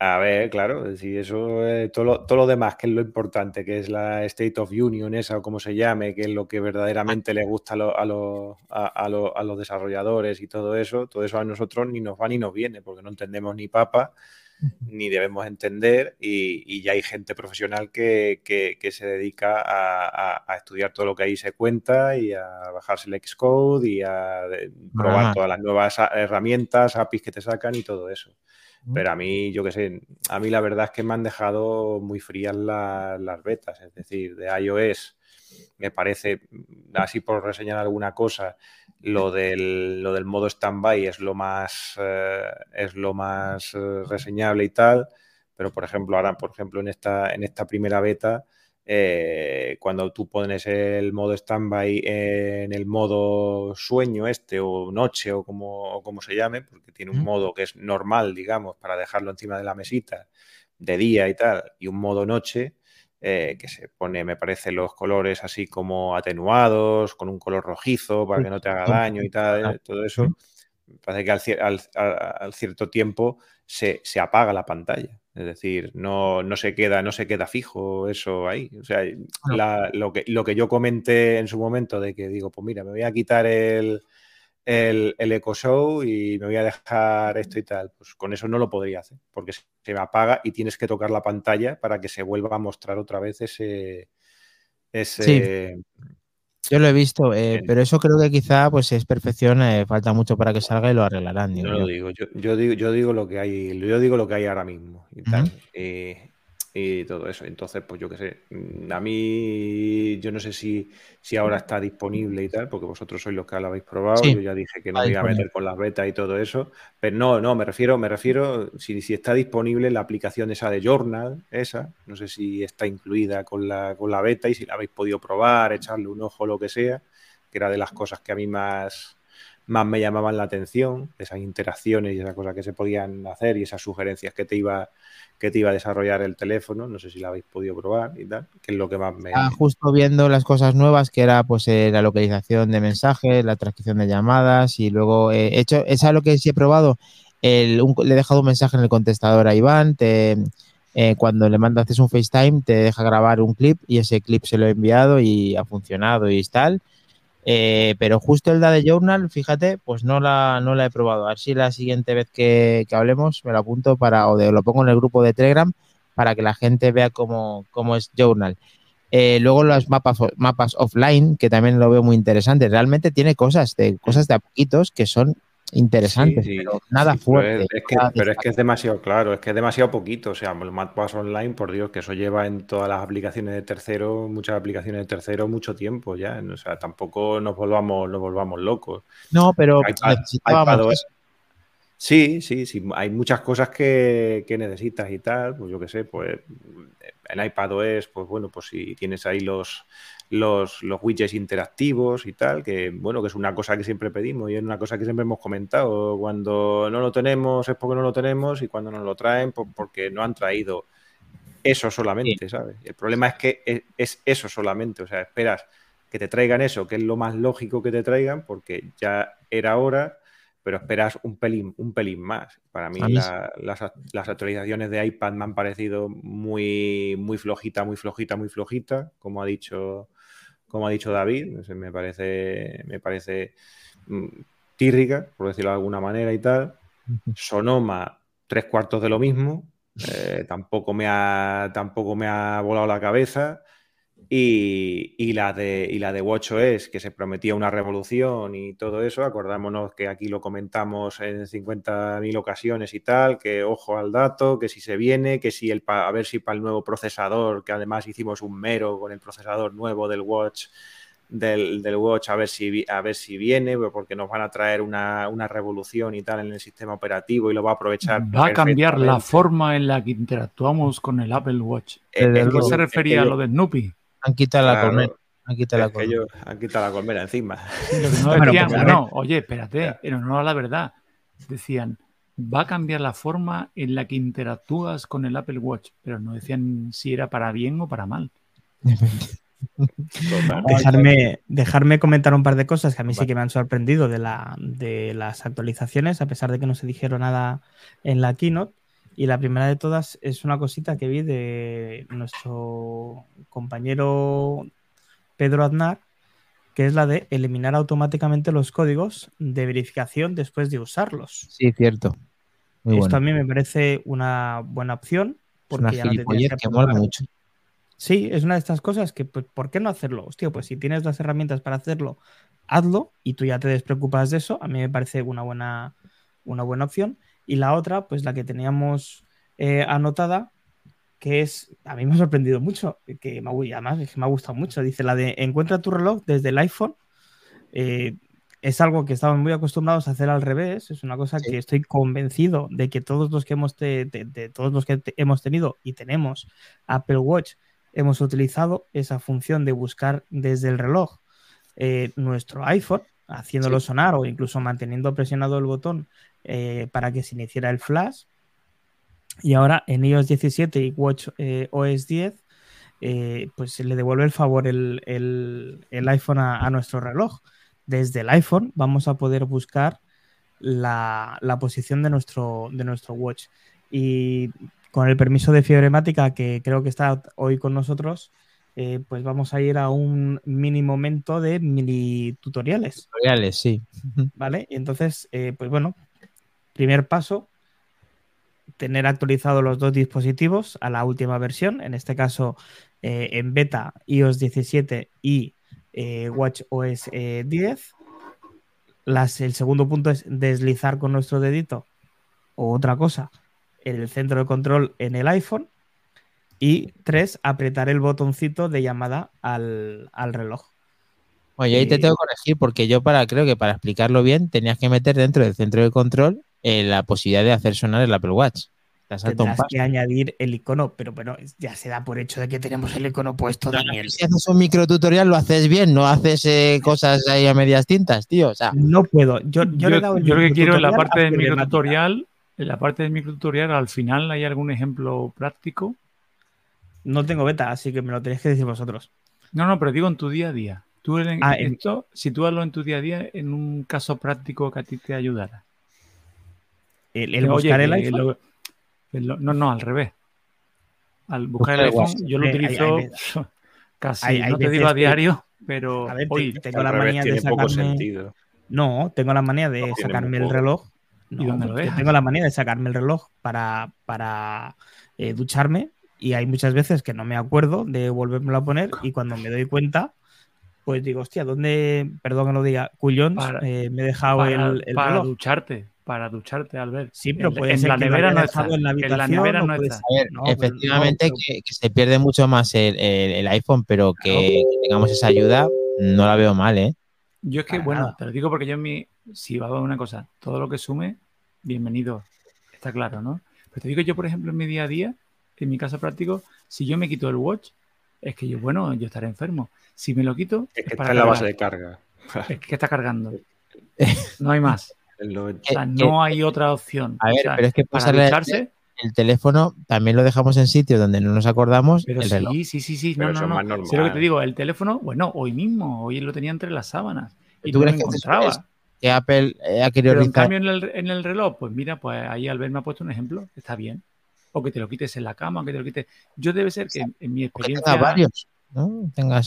a ver, claro, si eso, todo, lo, todo lo demás, que es lo importante, que es la State of Union, esa o como se llame, que es lo que verdaderamente le gusta a, a, los desarrolladores y todo eso, todo eso a nosotros ni nos va ni nos viene, porque no entendemos ni papa, ni debemos entender, y, ya hay gente profesional que, se dedica a, estudiar todo lo que ahí se cuenta y a bajarse el Xcode y a probar todas las nuevas herramientas, APIs que te sacan y todo eso. Pero a mí, yo qué sé, a mí la verdad es que me han dejado muy frías las betas. Es decir, de iOS me parece, así por reseñar alguna cosa, lo del, lo del modo standby es lo más, eh, es lo más eh, reseñable y tal. Pero, por ejemplo, ahora, por ejemplo, en esta, en esta primera beta, eh, cuando tú pones el modo standby en el modo sueño este o noche o como, como se llame, porque tiene un modo que es normal, digamos, para dejarlo encima de la mesita de día y tal, y un modo noche, eh, que se pone, me parece, los colores así como atenuados, con un color rojizo para que no te haga daño y tal, todo eso, parece que al, cierto tiempo se, se, apaga la pantalla. Es decir, no, no, se queda, no se queda fijo eso ahí. O sea, lo, que, lo que yo comenté en su momento de que digo, pues mira, me voy a quitar el, el, el Eco Show y me voy a dejar esto y tal. Pues con eso no lo podría hacer, porque se me apaga y tienes que tocar la pantalla para que se vuelva a mostrar otra vez ese. ese Yo lo he visto, eh, pero eso creo que quizá pues es perfección, eh, falta mucho para que salga y lo arreglarán. yo, Lo digo, yo, digo, yo digo lo que hay, yo digo lo que hay ahora mismo y tal. Eh, y todo eso. Entonces, pues yo qué sé, mm, a mí yo no sé si, si ahora está disponible y tal, porque vosotros sois los que lo habéis probado, yo ya dije que no me iba a meter con las betas y todo eso, pero no, no, me refiero, me refiero, si, si está disponible la aplicación esa de Journal, esa, no sé si está incluida con la, con la beta y si la habéis podido probar, echarle un ojo, lo que sea, que era de las cosas que a mí más más me llamaban la atención, esas interacciones y esas cosas que se podían hacer y esas sugerencias que te iba que te iba a desarrollar el teléfono, no sé si la habéis podido probar y tal, que es lo que más me... Ah, justo viendo las cosas nuevas, que era pues eh, la localización de mensajes, la transcripción de llamadas y luego he hecho, es lo que sí he probado, le he dejado un mensaje en el contestador a Iván, te, eh, cuando le mandas un FaceTime te deja grabar un clip y ese clip se lo he enviado y ha funcionado y tal. Eh, pero justo el de Journal, fíjate, pues no la, no la he probado. A ver si la siguiente vez que, hablemos me lo apunto para, o lo pongo en el grupo de Telegram para que la gente vea cómo, cómo es Journal. Eh, luego los mapas, mapas offline, que también lo veo muy interesante. Realmente tiene cosas de, cosas de a que son interesantes, pero nada fuerte. Pero es, que, es, demasiado claro, es que es demasiado poquito. O sea, el Mapas Online, por Dios, que eso lleva en todas las aplicaciones de tercero, muchas aplicaciones de tercero, mucho tiempo ya. O sea, tampoco nos volvamos, nos volvamos locos. No, pero Sí, sí, sí. Hay muchas cosas que, que necesitas y tal. Pues yo qué sé, pues en iPadOS, pues bueno, pues si tienes ahí los los, los widgets interactivos y tal, que bueno, que es una cosa que siempre pedimos y es una cosa que siempre hemos comentado. Cuando no lo tenemos es porque no lo tenemos y cuando nos lo traen pues porque no han traído eso solamente, ¿sabes? El problema es que es, eso solamente, o sea, esperas que te traigan eso, que es lo más lógico que te traigan, porque ya era hora, pero esperas un pelín, un pelín más. Para mí, las, las, actualizaciones de iPad me han parecido muy, muy flojita, muy flojita, muy flojita, como ha dicho como ha dicho David, me parece, me parece mm, tírrica, por decirlo de alguna manera y tal. Sonoma, tres cuartos de lo mismo. Eh, tampoco, me ha, tampoco me ha volado la cabeza. Y, la de, y la de WatchOS, que se prometía una revolución y todo eso, acordámonos que aquí lo comentamos en 50.000 ocasiones y tal, que ojo al dato, que si se viene, que si el a ver si para el nuevo procesador, que además hicimos un mero con el procesador nuevo del Watch, del, Watch, a ver, si, a ver si viene, porque nos van a traer una, revolución y tal en el sistema operativo y lo va a aprovechar. Va a cambiar la forma en la que interactuamos con el Apple Watch. ¿De qué se refería a lo de Snoopy? Han quitado la colmena. Han quitado la colmena. han quitado la colmena encima. no, no, oye, espérate, pero no la verdad. Decían, va a cambiar la forma en la que interactúas con el Apple Watch, pero no decían si era para bien o para mal. dejarme, dejarme comentar un par de cosas que a mí sí que me han sorprendido de, la, de las actualizaciones, a pesar de que no se dijeron nada en la keynote. Y la primera de todas es una cosita que vi de nuestro compañero Pedro Aznar, que es la de eliminar automáticamente los códigos de verificación después de usarlos. Sí, cierto. Esto a mí me parece una buena opción. Porque ya no que mola mucho. Sí, es una de estas cosas que, pues, ¿por qué no hacerlo? Hostia, pues si tienes las herramientas para hacerlo, hazlo y tú ya te despreocupas de eso. A mí me parece una buena, una buena opción. Y la otra, pues la que teníamos eh, anotada, que es, a mí me ha sorprendido mucho, que me, además es que me ha gustado mucho, dice la de encuentra tu reloj desde el iPhone. Eh, es algo que estamos muy acostumbrados a hacer al revés, es una cosa que estoy convencido de que todos los que hemos, de, todos los que hemos tenido y tenemos Apple Watch hemos utilizado esa función de buscar desde el reloj eh, nuestro iPhone, haciéndolo sonar o incluso manteniendo presionado el botón eh, para que se iniciara el flash. Y ahora en iOS 17 y Watch eh, OS 10, eh, pues se le devuelve el favor el, iPhone a, nuestro reloj. Desde el iPhone vamos a poder buscar la, posición de nuestro, de nuestro watch. Y con el permiso de Fiebremática, que creo que está hoy con nosotros, eh, pues vamos a ir a un mini momento de mini tutoriales. Tutoriales, sí. ¿Vale? Y entonces, eh, pues bueno, primer paso, tener actualizados los dos dispositivos a la última versión, en este caso eh, en beta iOS 17 y WatchOS 10. Las, el segundo punto es deslizar con nuestro dedito o otra cosa el centro de control en el iPhone y tres, apretar el botoncito de llamada al, reloj. Oye, ahí te tengo que corregir porque yo para creo que para explicarlo bien tenías que meter dentro del centro de control eh, la posibilidad de hacer sonar el Apple Watch. Tendrás que añadir el icono, pero bueno, ya se da por hecho de que tenemos el icono puesto, Daniel. si haces un micro tutorial lo haces bien, no haces eh, cosas ahí a medias tintas, tío. O sea, no puedo. Yo, yo, lo que quiero en la parte del micro tutorial, en la parte del micro tutorial, al final hay algún ejemplo práctico no tengo beta, así que me lo tenéis que decir vosotros. No, no, pero digo en tu día a día. Tú en, ah, esto, sitúalo en tu día a día en un caso práctico que a ti te ayudara. El, buscar el iPhone. no, no, al revés. Al buscar el iPhone, yo lo utilizo casi, no te digo a diario, pero hoy tengo la manía de sacarme. No, tengo la manía de sacarme el reloj. ¿Y dónde lo Tengo la manía de sacarme el reloj para, para eh, ducharme y hay muchas veces que no me acuerdo de volverme a poner y cuando me doy cuenta, pues digo, hostia, ¿dónde, perdón que lo diga, Cuyón, eh, me he dejado el, el, Para ducharte, para ducharte, al ver. Sí, pero puede en, la nevera no está. En la, nevera no, está. efectivamente que, se pierde mucho más el, iPhone, pero que, tengamos esa ayuda, no la veo mal, ¿eh? Yo es que, bueno, te lo digo porque yo en mi, si va a haber una cosa, todo lo que sume, bienvenido, está claro, ¿no? Pero te digo yo, por ejemplo, en mi día a día, en mi caso práctico, si yo me quito el watch, es que yo, bueno, yo estaré enfermo. Si me lo quito, es que está en la base de carga. Es que está cargando. No hay más. No hay otra opción. A ver, pero es que para ducharse, el teléfono también lo dejamos en sitios donde no nos acordamos. Pero sí, sí, sí, sí. no, no, no. Sé lo que te digo, el teléfono, bueno, hoy mismo, hoy lo tenía entre las sábanas. Y tú crees que encontraba. Que Apple eh, ha querido Pero en cambio en el, en el reloj, pues mira, pues ahí Albert me ha puesto un ejemplo, está bien o que te lo quites en la cama, o que te lo quites. Yo debe ser que en mi experiencia. Varios,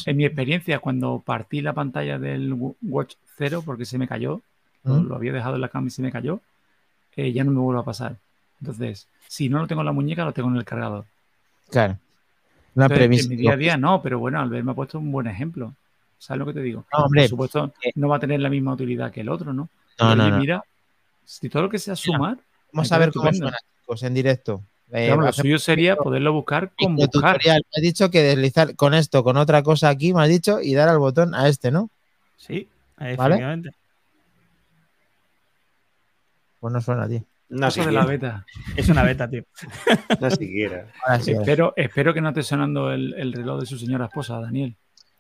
En mi experiencia, cuando partí la pantalla del Watch 0 porque se me cayó, ¿Mm? lo, había dejado en la cama y se me cayó, eh, ya no me vuelve a pasar. Entonces, si no lo tengo en la muñeca, lo tengo en el cargador. Claro. Una premisa. En mi día a día no, pero bueno, Albert me ha puesto un buen ejemplo. ¿Sabes lo que te digo? No, hombre, Por supuesto, eh, no va a tener la misma utilidad que el otro, ¿no? No, no, Mira, si todo lo que sea sumar. Vamos a ver cómo suena, en directo. Eh, lo suyo sería poderlo buscar con buscar. Me has dicho que deslizar con esto, con otra cosa aquí, me has dicho, y dar al botón a este, ¿no? Sí, efectivamente. Pues no suena, tío. No de la beta. Es una beta, tío. no siquiera. espero, espero que no esté sonando el reloj de su señora esposa, Daniel.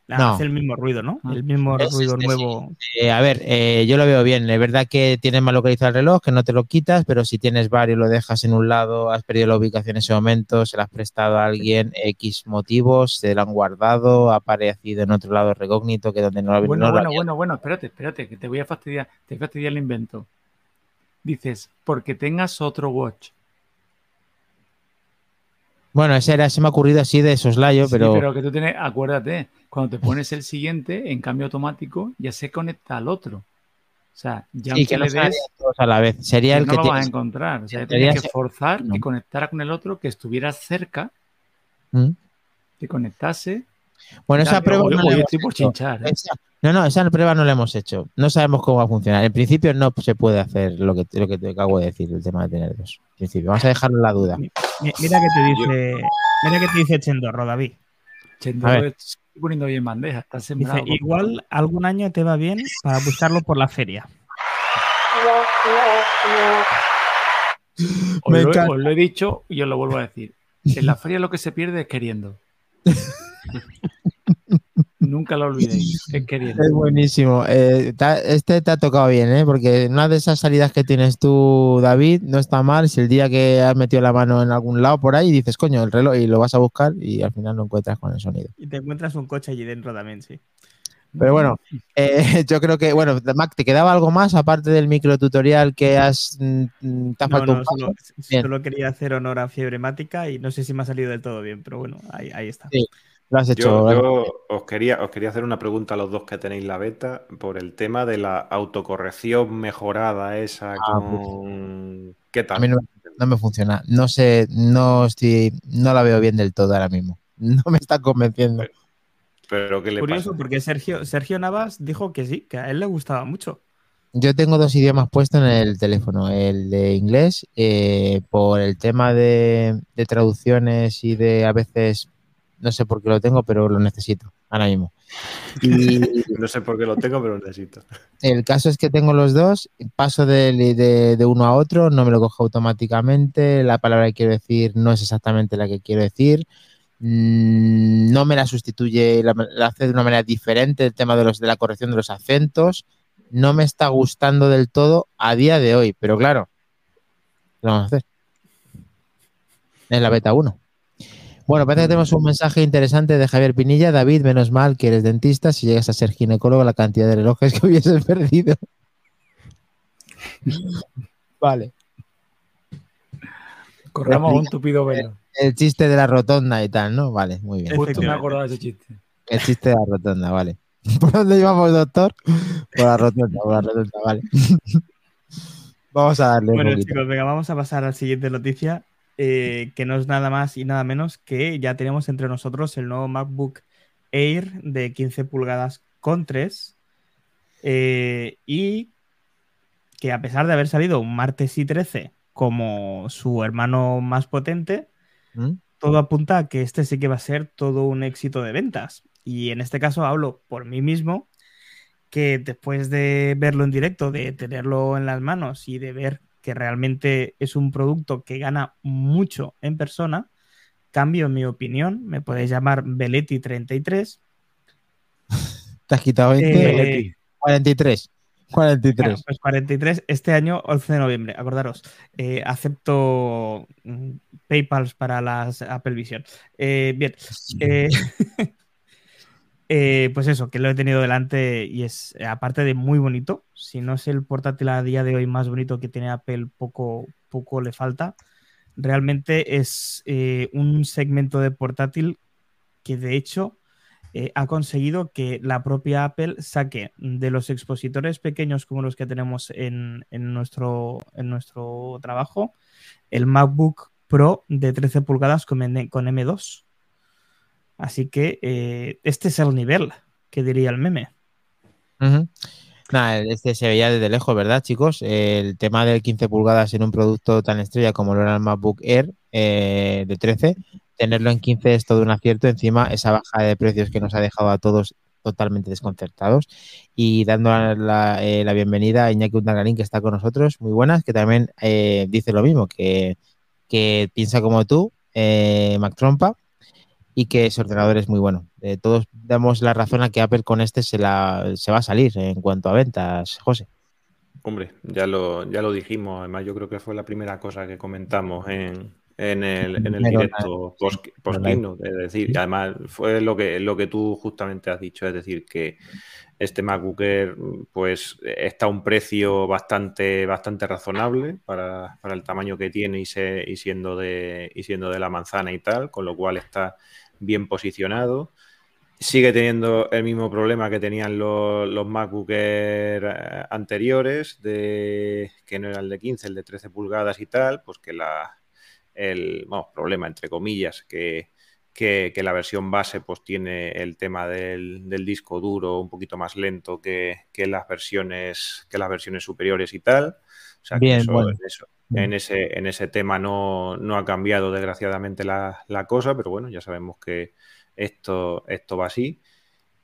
No. Hace el mismo ruido, ¿no? Ah. El mismo ruido nuevo. Eh, a ver, eh, yo lo veo bien. Es verdad que tienes mal localizado el reloj, que no te lo quitas, pero si tienes varios, lo dejas en un lado, has perdido la ubicación en ese momento, se lo has prestado a alguien, X motivos, se lo han guardado, ha aparecido en otro lado recógnito, que donde no lo Bueno, bueno, bueno, bueno, espérate, espérate, que te voy a fastidiar, te voy a fastidiar el invento. Dices, porque tengas otro watch. Bueno, ese, era, se me ha ocurrido así de soslayo, pero. Sí, pero que tú tienes, acuérdate, cuando te pones el siguiente, en cambio automático, ya se conecta al otro. O sea, ya que le des, todos a la vez. Sería el no que lo vas a encontrar. O sea, tienes que forzar que conectara con el otro, que estuviera cerca, ¿Mm? que conectase. Bueno, esa prueba. no, estoy por chinchar, ¿eh? No, no, esa prueba no la hemos hecho. No sabemos cómo va a funcionar. En principio no se puede hacer lo que, lo que te acabo de decir, el tema de tener dos. En principio, vamos a dejarlo en la duda. Mira que te dice, mira que te dice Chendorro, David. Chendorro poniendo bien bandeja, está sembrado. igual algún año te va bien para buscarlo por la feria. Os lo, lo, he dicho y os lo vuelvo a decir. En la feria lo que se pierde es queriendo. Nunca lo olvidéis. Es, es buenísimo. Eh, este te ha tocado bien, ¿eh? porque una de esas salidas que tienes tú, David, no está mal. Si el día que has metido la mano en algún lado por ahí dices, coño, el reloj y lo vas a buscar y al final no encuentras con el sonido. Y te encuentras un coche allí dentro también, sí. Pero bueno, eh, yo creo que, bueno, Mac, ¿te quedaba algo más aparte del micro tutorial que has... Mm, te no, solo, quería hacer honor a Fiebre Mática y no sé si me ha salido del todo bien, pero bueno, ahí, ahí está. Sí, lo has hecho. Yo, os, quería, os quería hacer una pregunta a los dos que tenéis la beta por el tema de la autocorrección mejorada esa ah, pues con... ¿Qué tal? A mí no, no me funciona. No sé, no estoy, no la veo bien del todo ahora mismo. No me está convenciendo. Pero ¿qué le Curioso, porque Sergio, Sergio Navas dijo que sí, que a él le gustaba mucho. Yo tengo dos idiomas puestos en el teléfono, el de inglés, eh, por el tema de, traducciones y de a veces, no sé por qué lo tengo, pero lo necesito ahora mismo. Y no sé por qué lo tengo, pero lo necesito. El caso es que tengo los dos, paso de, de, uno a otro, no me lo cojo automáticamente, la palabra que quiero decir no es exactamente la que quiero decir. Mm, no me la sustituye, la, hace de una manera diferente el tema de, los, de la corrección de los acentos. No me está gustando del todo a día de hoy, pero claro, ¿qué vamos a hacer? Es la beta 1. Bueno, parece que tenemos un mensaje interesante de Javier Pinilla. David, menos mal que eres dentista. Si llegas a ser ginecólogo, la cantidad de relojes que hubieses perdido. vale. Corramos un tupido velo el chiste de la rotonda y tal, ¿no? Vale, muy bien. Justo me acordaba de ese chiste. El chiste de la rotonda, vale. ¿Por dónde íbamos, doctor? Por la rotonda, por la rotonda, vale. vamos a darle. Bueno, chicos, venga, vamos a pasar a la siguiente noticia, eh, que no es nada más y nada menos que ya tenemos entre nosotros el nuevo MacBook Air de 15 pulgadas con 3. Eh, y que a pesar de haber salido un martes y 13 como su hermano más potente, ¿Mm? todo apunta a que este sí que va a ser todo un éxito de ventas. Y en este caso hablo por mí mismo, que después de verlo en directo, de tenerlo en las manos y de ver que realmente es un producto que gana mucho en persona, cambio mi opinión, me podéis llamar Beletti33. Te has quitado 20, 43. 43. pues 43, este año, 11 de noviembre, acordaros. Eh, acepto mm, PayPal para las Apple Vision. Eh, bien. Eh, pues eso, que lo he tenido delante y es, aparte de muy bonito, si no es el portátil a día de hoy más bonito que tiene Apple, poco, poco le falta. Realmente es un segmento de portátil que de hecho eh, ha conseguido que la propia Apple saque de los expositores pequeños como los que tenemos en, nuestro, en nuestro trabajo el MacBook Pro de 13 pulgadas con, M2. Así que eh, este es el nivel que diría el meme. este se veía desde lejos, ¿verdad, chicos? El tema del 15 pulgadas en un producto tan estrella como lo era el MacBook Air eh, de 13 tenerlo en 15 es todo un acierto. Encima, esa bajada de precios que nos ha dejado a todos totalmente desconcertados. Y dando la, eh, bienvenida a Iñaki Undagarín, que está con nosotros, muy buenas, que también eh, dice lo mismo, que, piensa como tú, eh, Mac Trompa, y que ese ordenador es muy bueno. todos damos la razón a que Apple con este se, la, se va a salir en cuanto a ventas, José. Hombre, ya lo, ya lo dijimos, además yo creo que fue la primera cosa que comentamos en, en el, en el directo post, es decir, además fue lo que, lo que tú justamente has dicho, es decir, que este MacBook Air pues está a un precio bastante, bastante razonable para, el tamaño que tiene y, y, siendo de, y siendo de la manzana y tal, con lo cual está bien posicionado. Sigue teniendo el mismo problema que tenían los, los eh, anteriores, de, que no era el de 15, el de 13 pulgadas y tal, pues que la, el problema, entre comillas, que, la versión base pues tiene el tema del, disco duro un poquito más lento que, las versiones que las versiones superiores y tal. O sea, que en, ese, en ese tema no, ha cambiado desgraciadamente la, cosa, pero bueno, ya sabemos que esto, esto va así.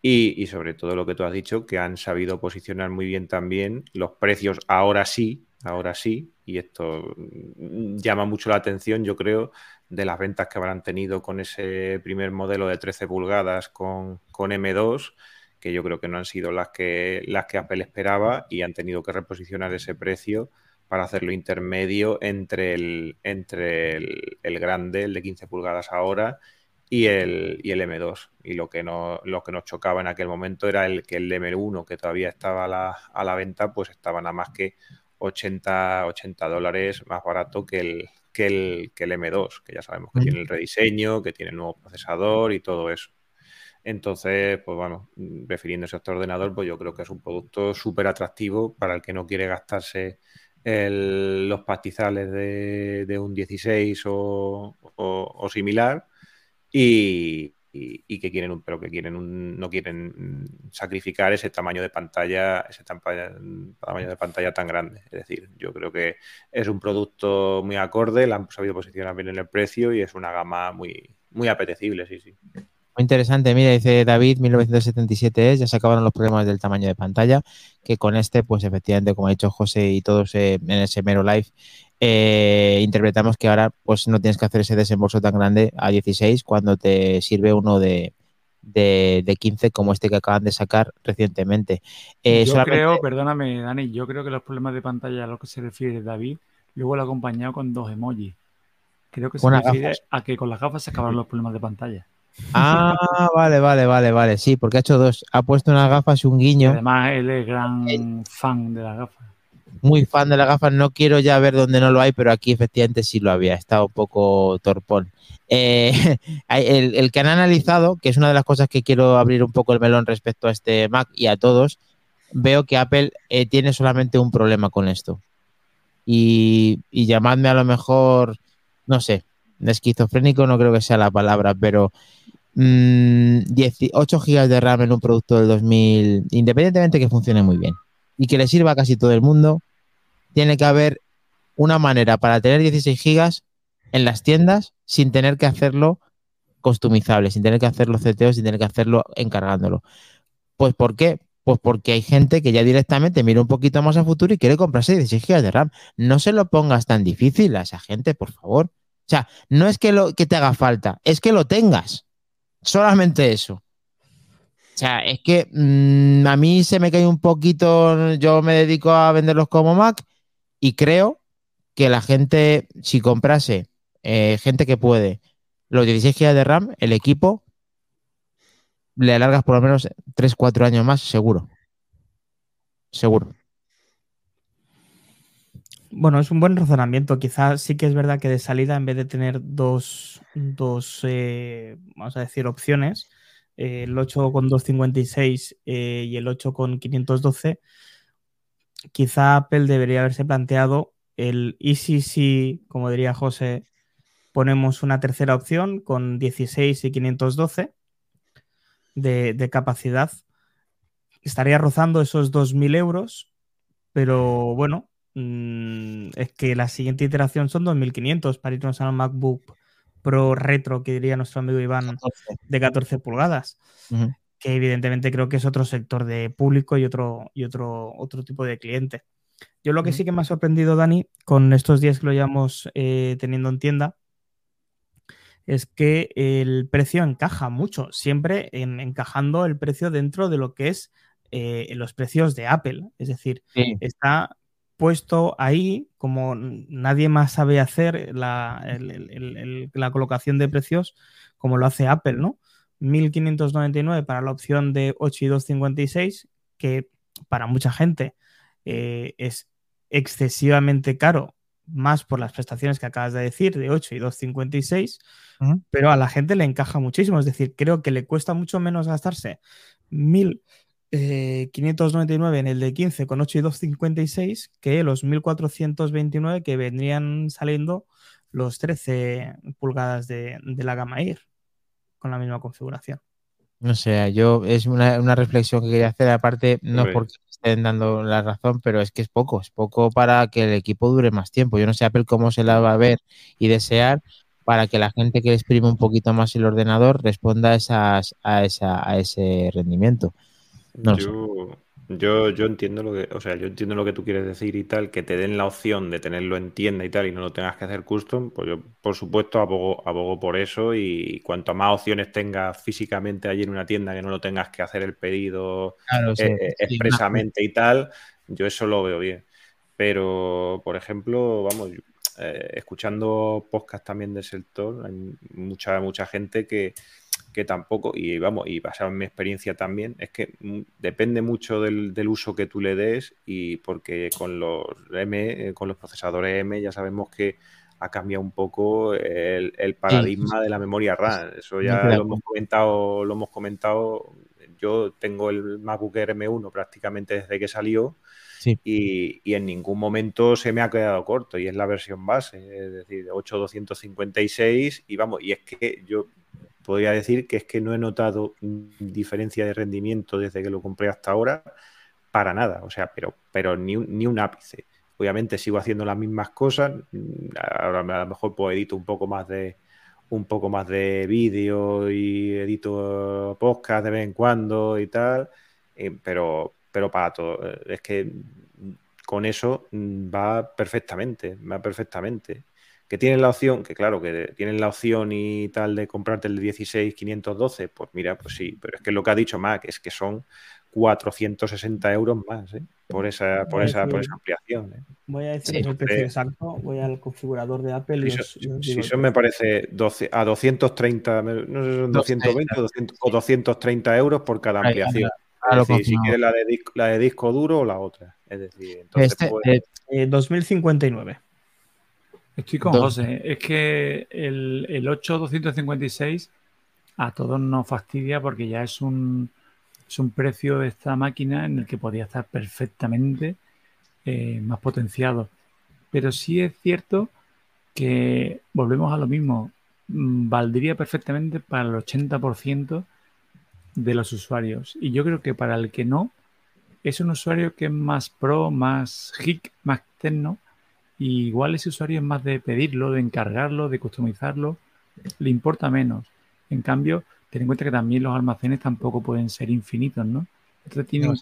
Y, y, sobre todo lo que tú has dicho, que han sabido posicionar muy bien también los precios ahora sí, ahora sí, y esto mm, llama mucho la atención, yo creo, de las ventas que habrán tenido con ese primer modelo de 13 pulgadas con, M2, que yo creo que no han sido las que, las que Apple esperaba y han tenido que reposicionar ese precio para hacerlo intermedio entre el, entre el, grande, el de 15 pulgadas ahora, y el, y el M2. Y lo que, no, lo que nos chocaba en aquel momento era el que el M1, que todavía estaba a la, a la venta, pues estaba nada más que 80, 80 dólares más barato que el, que el, que el M2, que ya sabemos que tiene el rediseño, que tiene el nuevo procesador y todo eso. Entonces, pues bueno, refiriéndose a este ordenador, pues yo creo que es un producto súper atractivo para el que no quiere gastarse los pastizales de, un 16 o similar y, que quieren un, pero que quieren un, no quieren sacrificar ese tamaño de pantalla, ese tamaño de pantalla tan grande. Es decir, yo creo que es un producto muy acorde, la han sabido posicionar bien en el precio y es una gama muy, muy apetecible, sí, sí. Muy interesante, mira, dice David, 1977 es, ya se acabaron los problemas del tamaño de pantalla, que con este, pues efectivamente, como ha dicho José y todos eh, en ese mero live, eh, interpretamos que ahora pues no tienes que hacer ese desembolso tan grande a 16 cuando te sirve uno de, de, 15 como este que acaban de sacar recientemente. Eh, yo creo, perdóname Dani, yo creo que los problemas de pantalla a lo que se refiere David, luego lo ha acompañado con dos emojis. Creo que se refiere a que con las gafas se acabaron los problemas de pantalla. Ah, vale, vale, vale, vale. Sí, porque ha hecho dos. Ha puesto unas gafas y un guiño. además, él es gran fan de las gafas muy fan de las gafas, no quiero ya ver dónde no lo hay, pero aquí efectivamente sí lo había, estado un poco torpón. Eh, el, que han analizado, que es una de las cosas que quiero abrir un poco el melón respecto a este Mac y a todos, veo que Apple eh, tiene solamente un problema con esto. Y, llamadme a lo mejor, no sé, esquizofrénico no creo que sea la palabra, pero 8 mm, GB de RAM en un producto del 2000, independientemente que funcione muy bien y que le sirva a casi todo el mundo, tiene que haber una manera para tener 16 gigas en las tiendas sin tener que hacerlo customizable, sin tener que hacerlo CTO, sin tener que hacerlo encargándolo. Pues ¿por qué? Pues porque hay gente que ya directamente mira un poquito más a futuro y quiere comprarse 16 GB de RAM. No se lo pongas tan difícil a esa gente, por favor. O sea, no es que, lo, que te haga falta, es que lo tengas. Solamente eso. O sea, es que mm, a mí se me cae un poquito, yo me dedico a venderlos como Mac y creo que la gente, si comprase, eh, gente que puede, los 16 GB de RAM, el equipo, le alargas por lo menos 3-4 años más, seguro. Seguro. Bueno, es un buen razonamiento. Quizás sí que es verdad que de salida, en vez de tener dos, dos eh, vamos a decir, opciones, el 8 con 256 eh, y el 8 con 512, quizá Apple debería haberse planteado el y si, como diría José, ponemos una tercera opción con 16 y 512 de, de capacidad. Estaría rozando esos 2.000 euros, pero bueno, mm, es que la siguiente iteración son 2.500 para irnos al MacBook Pro Retro, que diría nuestro amigo Iván, de 14 pulgadas. Que evidentemente creo que es otro sector de público y otro, y otro, otro tipo de cliente. Yo lo que sí que me ha sorprendido, Dani, con estos días que lo llevamos eh, teniendo en tienda, es que el precio encaja mucho, siempre encajando el precio dentro de lo que es eh, los precios de Apple. Es decir, está puesto ahí, como nadie más sabe hacer la, la, colocación de precios como lo hace Apple, ¿no? 1599 para la opción de 8 y 256, que para mucha gente eh, es excesivamente caro, más por las prestaciones que acabas de decir, de 8 y 256, pero a la gente le encaja muchísimo. Es decir, creo que le cuesta mucho menos gastarse 1000 599 eh, en el de 15 con 8 y 256 que los 1429 que vendrían saliendo los 13 pulgadas de, la gama IR con la misma configuración. No sé, yo es una, reflexión que quería hacer, aparte, no es porque estén dando la razón, pero es que es poco, es poco para que el equipo dure más tiempo. Yo no sé Apple cómo se la va a ver y desear para que la gente que exprime un poquito más el ordenador responda esas, a, esa, a ese rendimiento yo, yo, entiendo lo que, o sea, yo entiendo lo que tú quieres decir y tal, que te den la opción de tenerlo en tienda y tal y no lo tengas que hacer custom, pues yo por supuesto abogo, abogo por eso y cuanto más opciones tengas físicamente allí en una tienda que no lo tengas que hacer el pedido eh, expresamente y tal, yo eso lo veo bien. Pero, por ejemplo, vamos, eh, escuchando podcast también del sector, hay mucha, mucha gente que, que tampoco, y vamos, y basado en mi experiencia también, es que mm, depende mucho del, uso que tú le des y porque con los M, eh, con los procesadores M ya sabemos que ha cambiado un poco el, paradigma de la memoria RAM. Eso ya lo hemos comentado, lo hemos comentado. Yo tengo el MacBook M1 prácticamente desde que salió. Y, y, en ningún momento se me ha quedado corto y es la versión base, es decir, 8256 y vamos, y es que yo podría decir que es que no he notado diferencia de rendimiento desde que lo compré hasta ahora, para nada, o sea, pero, pero ni, un, ni un ápice. Obviamente sigo haciendo las mismas cosas, ahora a lo mejor pues edito un poco más de un poco más de vídeo y edito podcast de vez en cuando y tal, eh, pero, pero para todo, es que con eso va perfectamente, va perfectamente que tienen la opción, que claro, que tienen la opción y tal de comprarte el 16512, pues mira, pues sí, pero es que lo que ha dicho Mac es que son 460 euros más ¿eh? por, esa, por, esa, por esa ampliación. ¿eh? Voy a decir el precio exacto, voy al configurador de Apple y, si eso me parece a 230, no sé, son 220 o 230 euros por cada ampliación. si quieres la de, disco, la de disco duro o la otra. Es decir, entonces, este, pues, eh, 2059. Estoy con José. Es que el, el 8256 a todos nos fastidia porque ya es un, es un precio de esta máquina en el que podría estar perfectamente eh, más potenciado. Pero sí es cierto que volvemos a lo mismo. Mm, valdría perfectamente para el 80% de los usuarios. Y yo creo que para el que no, es un usuario que es más pro, más hic, más tecno y igual ese usuario es más de pedirlo, de encargarlo, de customizarlo, le importa menos. En cambio, ten en cuenta que también los almacenes tampoco pueden ser infinitos, ¿no? Entonces tienen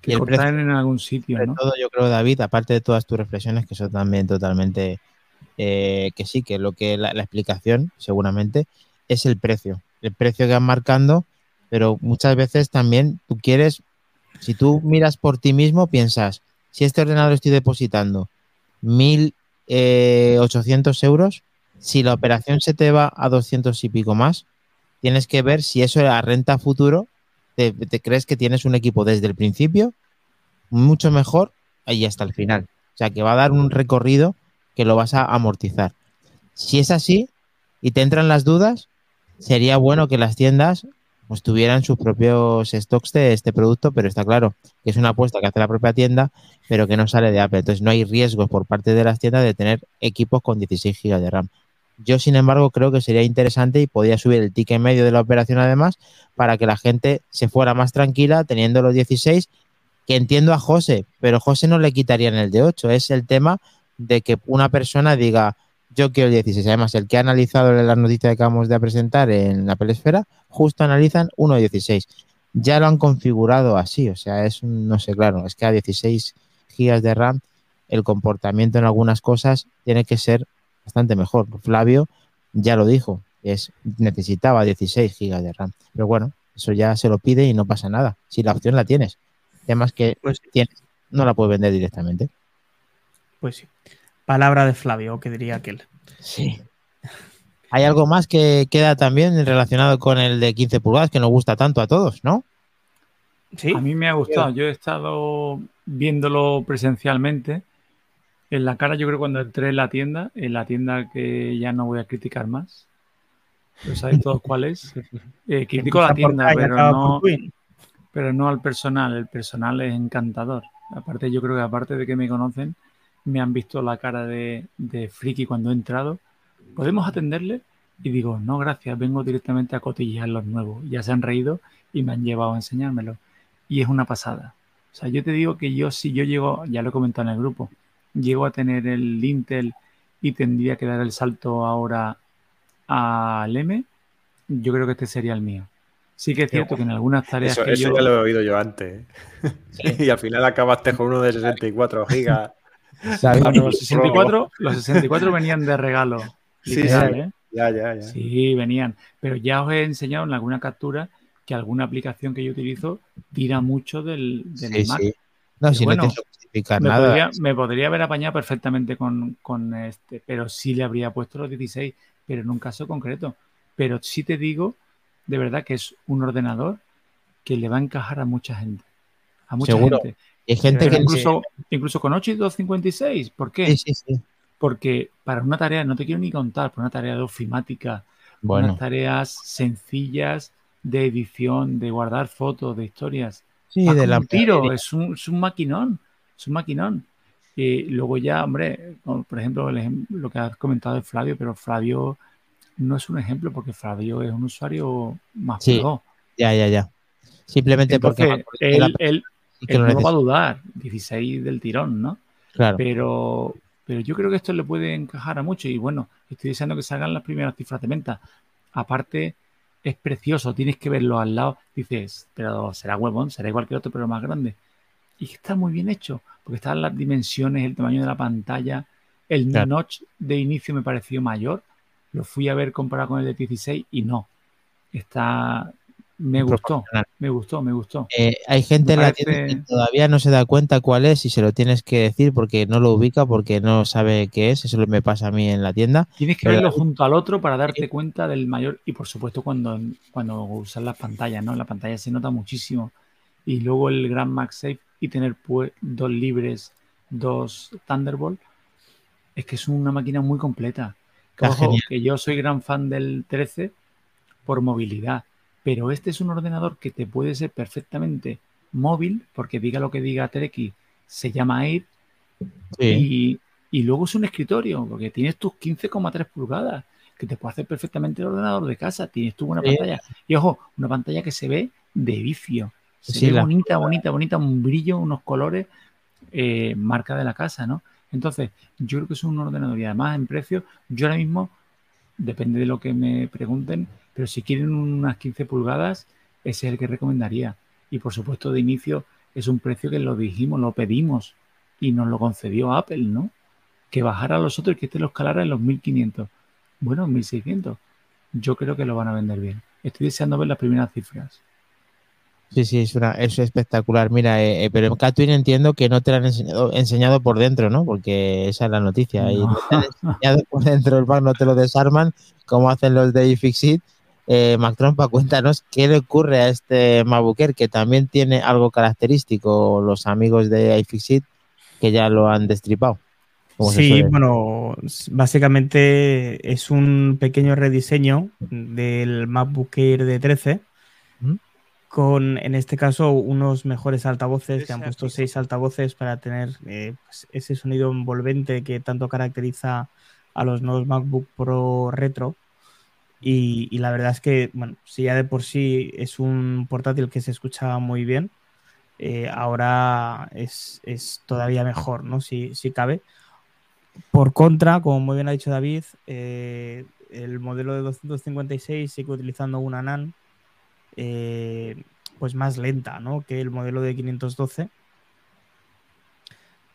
que, cortar en algún sitio, ¿no? todo, yo creo, David, aparte de todas tus reflexiones, que son también totalmente eh, que sí, que lo que la, la, explicación, seguramente, es el precio. El precio que van marcando, pero muchas veces también tú quieres, si tú miras por ti mismo, piensas, si este ordenador estoy depositando 1.800 eh, euros, si la operación se te va a 200 y pico más, tienes que ver si eso era renta futuro, te, crees que tienes un equipo desde el principio mucho mejor y hasta el final. O sea, que va a dar un recorrido que lo vas a amortizar. Si es así y te entran las dudas, sería bueno que las tiendas pues tuvieran sus propios stocks de este producto, pero está claro que es una apuesta que hace la propia tienda, pero que no sale de Apple. Entonces no hay riesgos por parte de las tiendas de tener equipos con 16 GB de RAM. Yo, sin embargo, creo que sería interesante y podría subir el ticket medio de la operación además para que la gente se fuera más tranquila teniendo los 16, que entiendo a José, pero José no le quitaría en el de 8. Es el tema de que una persona diga, yo quiero el 16. Además, el que ha analizado las noticias que acabamos de presentar en la Pelesfera, justo analizan 1.16. Ya lo han configurado así, o sea, es no sé, claro, es que a 16 GB de RAM el comportamiento en algunas cosas tiene que ser bastante mejor. Flavio ya lo dijo, es necesitaba 16 GB de RAM. Pero bueno, eso ya se lo pide y no pasa nada. Si la opción la tienes. Además que pues, tienes, no la puedes vender directamente. Pues sí. Palabra de Flavio, que diría aquel. Sí. Hay algo más que queda también relacionado con el de 15 pulgadas que nos gusta tanto a todos, ¿no? Sí. A mí me ha gustado. Yo he estado viéndolo presencialmente. En la cara, yo creo cuando entré en la tienda, en la tienda que ya no voy a criticar más. Pero sabéis todos cuál es. Eh, critico la tienda, pero no, pero no al personal. El personal es encantador. Aparte, yo creo que aparte de que me conocen, me han visto la cara de, de friki cuando he entrado. ¿Podemos atenderle? Y digo, no, gracias, vengo directamente a cotillear los nuevos. Ya se han reído y me han llevado a enseñármelo. Y es una pasada. O sea, yo te digo que yo, si yo llego, ya lo he comentado en el grupo, llego a tener el Intel y tendría que dar el salto ahora al M, yo creo que este sería el mío. Sí que es cierto que en algunas tareas. Eso, eso ya lo he oído yo antes. ¿eh? y al final acabaste con uno de 64 gigas. Los, 64, los 64 venían de regalo. Sí, ¿eh? Ya, ya, ya. Sí, venían. Pero ya os he enseñado en alguna captura que alguna aplicación que yo utilizo tira mucho del, Mac. No, si no tienes que justificar nada. Podría, me podría haber apañado perfectamente con, con, este, pero sí le habría puesto los 16, pero en un caso concreto. Pero sí te digo, de verdad, que es un ordenador que le va a encajar a mucha gente. A mucha gente. Hay gente que incluso, incluso con 8 y 256. ¿Por qué? Sí, sí, sí. Porque para una tarea, no te quiero ni contar, para una tarea de ofimática, bueno. unas tareas sencillas de edición, de guardar fotos, de historias. Sí, de la tiro, es un, es un maquinón, es un maquinón. Y luego ya, hombre, por ejemplo, lo que has comentado de Flavio, pero Flavio no es un ejemplo porque Flavio es un usuario más sí, Ya, ya, ya. Simplemente porque él, él, no va a dudar, 16 del tirón, ¿no? Claro. Pero, pero yo creo que esto le puede encajar a mucho y bueno, estoy deseando que salgan las primeras cifras de venta. Aparte, es precioso, tienes que verlo al lado. Dices, pero será huevón, será igual que el otro, pero más grande. Y está muy bien hecho, porque están las dimensiones, el tamaño de la pantalla. El notch de inicio me pareció mayor. Lo fui a ver comparado con el de 16 y no. Está, me gustó, me gustó, me gustó. Eh, hay gente en la tienda que todavía no se da cuenta cuál es y se lo tienes que decir porque no lo ubica, porque no sabe qué es. Eso me pasa a mí en la tienda. Tienes que verlo junto al otro para darte cuenta del mayor. Y por supuesto, cuando, cuando usas las pantallas, ¿no? La pantalla se nota muchísimo. Y luego el Gran MagSafe y tener pues, dos libres, dos Thunderbolt, es que es una máquina muy completa. que yo soy gran fan del 13 por movilidad pero este es un ordenador que te puede ser perfectamente móvil, porque diga lo que diga Treki, se llama Air, y, luego es un escritorio, porque tienes tus 15,3 pulgadas, que te puede hacer perfectamente el ordenador de casa, tienes tu buena pantalla. Y ojo, una pantalla que se ve de vicio. Se ve bonita, bonita, bonita, un brillo, unos colores, eh, marca de la casa, ¿no? Entonces, yo creo que es un ordenador y además en precio, yo ahora mismo, depende de lo que me pregunten, pero si quieren unas 15 pulgadas, ese es el que recomendaría. Y por supuesto, de inicio es un precio que lo dijimos, lo pedimos y nos lo concedió Apple, ¿no? Que bajara a los otros y que este lo escalara en los 1500. Bueno, 1600. Yo creo que lo van a vender bien. Estoy deseando ver las primeras cifras. Sí, sí, es, una, es espectacular. Mira, eh, eh, pero en Catwin entiendo que no te lo han enseñado, enseñado por dentro, ¿no? Porque esa es la noticia. Y no te han enseñado por dentro el no te lo desarman, como hacen los de iFixit eh, Mac Trompa, cuéntanos qué le ocurre a este Mabuker, que también tiene algo característico, los amigos de iFixit, que ya lo han destripado. Sí, bueno, básicamente es un pequeño rediseño del MacBook Air de 13 con, en este caso, unos mejores altavoces, que han puesto seis altavoces para tener eh, pues, ese sonido envolvente que tanto caracteriza a los nuevos MacBook Pro retro. Y, la verdad es que, bueno, si ya de por sí es un portátil que se escucha muy bien, eh, ahora es, todavía mejor, ¿no? Si, si, cabe. Por contra, como muy bien ha dicho David, eh, el modelo de 256 sigue utilizando una NAN eh, pues más lenta, ¿no? Que el modelo de 512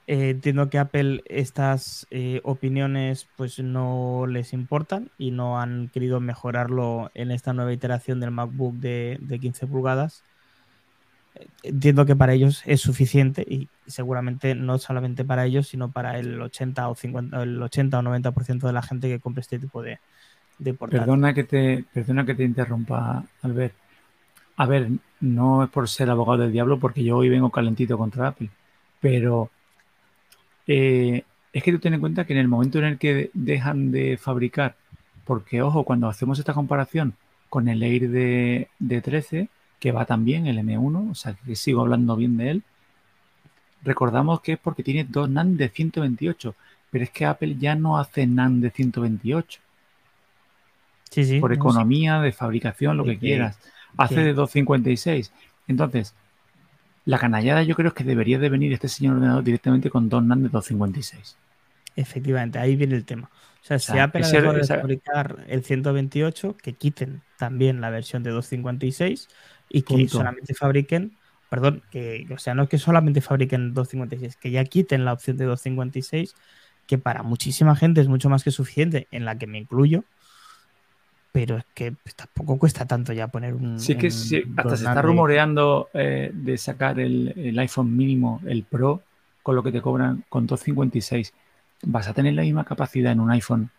eh, entiendo que Apple estas eh, opiniones pues no les importan y no han querido mejorarlo en esta nueva iteración del MacBook de, 15 pulgadas. Entiendo que para ellos es suficiente y seguramente no solamente para ellos, sino para el 80 o 50, el 80 o 90% de la gente que compre este tipo de, de Perdona que te, perdona que te interrumpa, Albert. A ver, no es por ser abogado del diablo, porque yo hoy vengo calentito contra Apple, pero eh, es que tú ten en cuenta que en el momento en el que dejan de fabricar, porque ojo, cuando hacemos esta comparación con el Air de, 13, que va también, el M1, o sea que sigo hablando bien de él, recordamos que es porque tiene dos NAND de 128, pero es que Apple ya no hace NAND de 128. Sí, sí, por economía de fabricación, lo que quieras. Hace de 256. Entonces, la canallada yo creo que debería de venir este señor ordenador directamente con dos NAND de 256. Efectivamente, ahí viene el tema. O sea, si Apple ese, de fabricar el 128, que quiten también la versión de 256 y que solamente fabriquen, perdón, que, o sea, no es que solamente fabriquen 256, que ya quiten la opción de 256, que para muchísima gente es mucho más que suficiente, en la que me incluyo, pero es que pues, tampoco cuesta tanto ya poner un. Sí, es que hasta se está rumoreando eh, de sacar el, iPhone mínimo, el Pro, con lo que te cobran con 256. Vas a tener la misma capacidad en un iPhone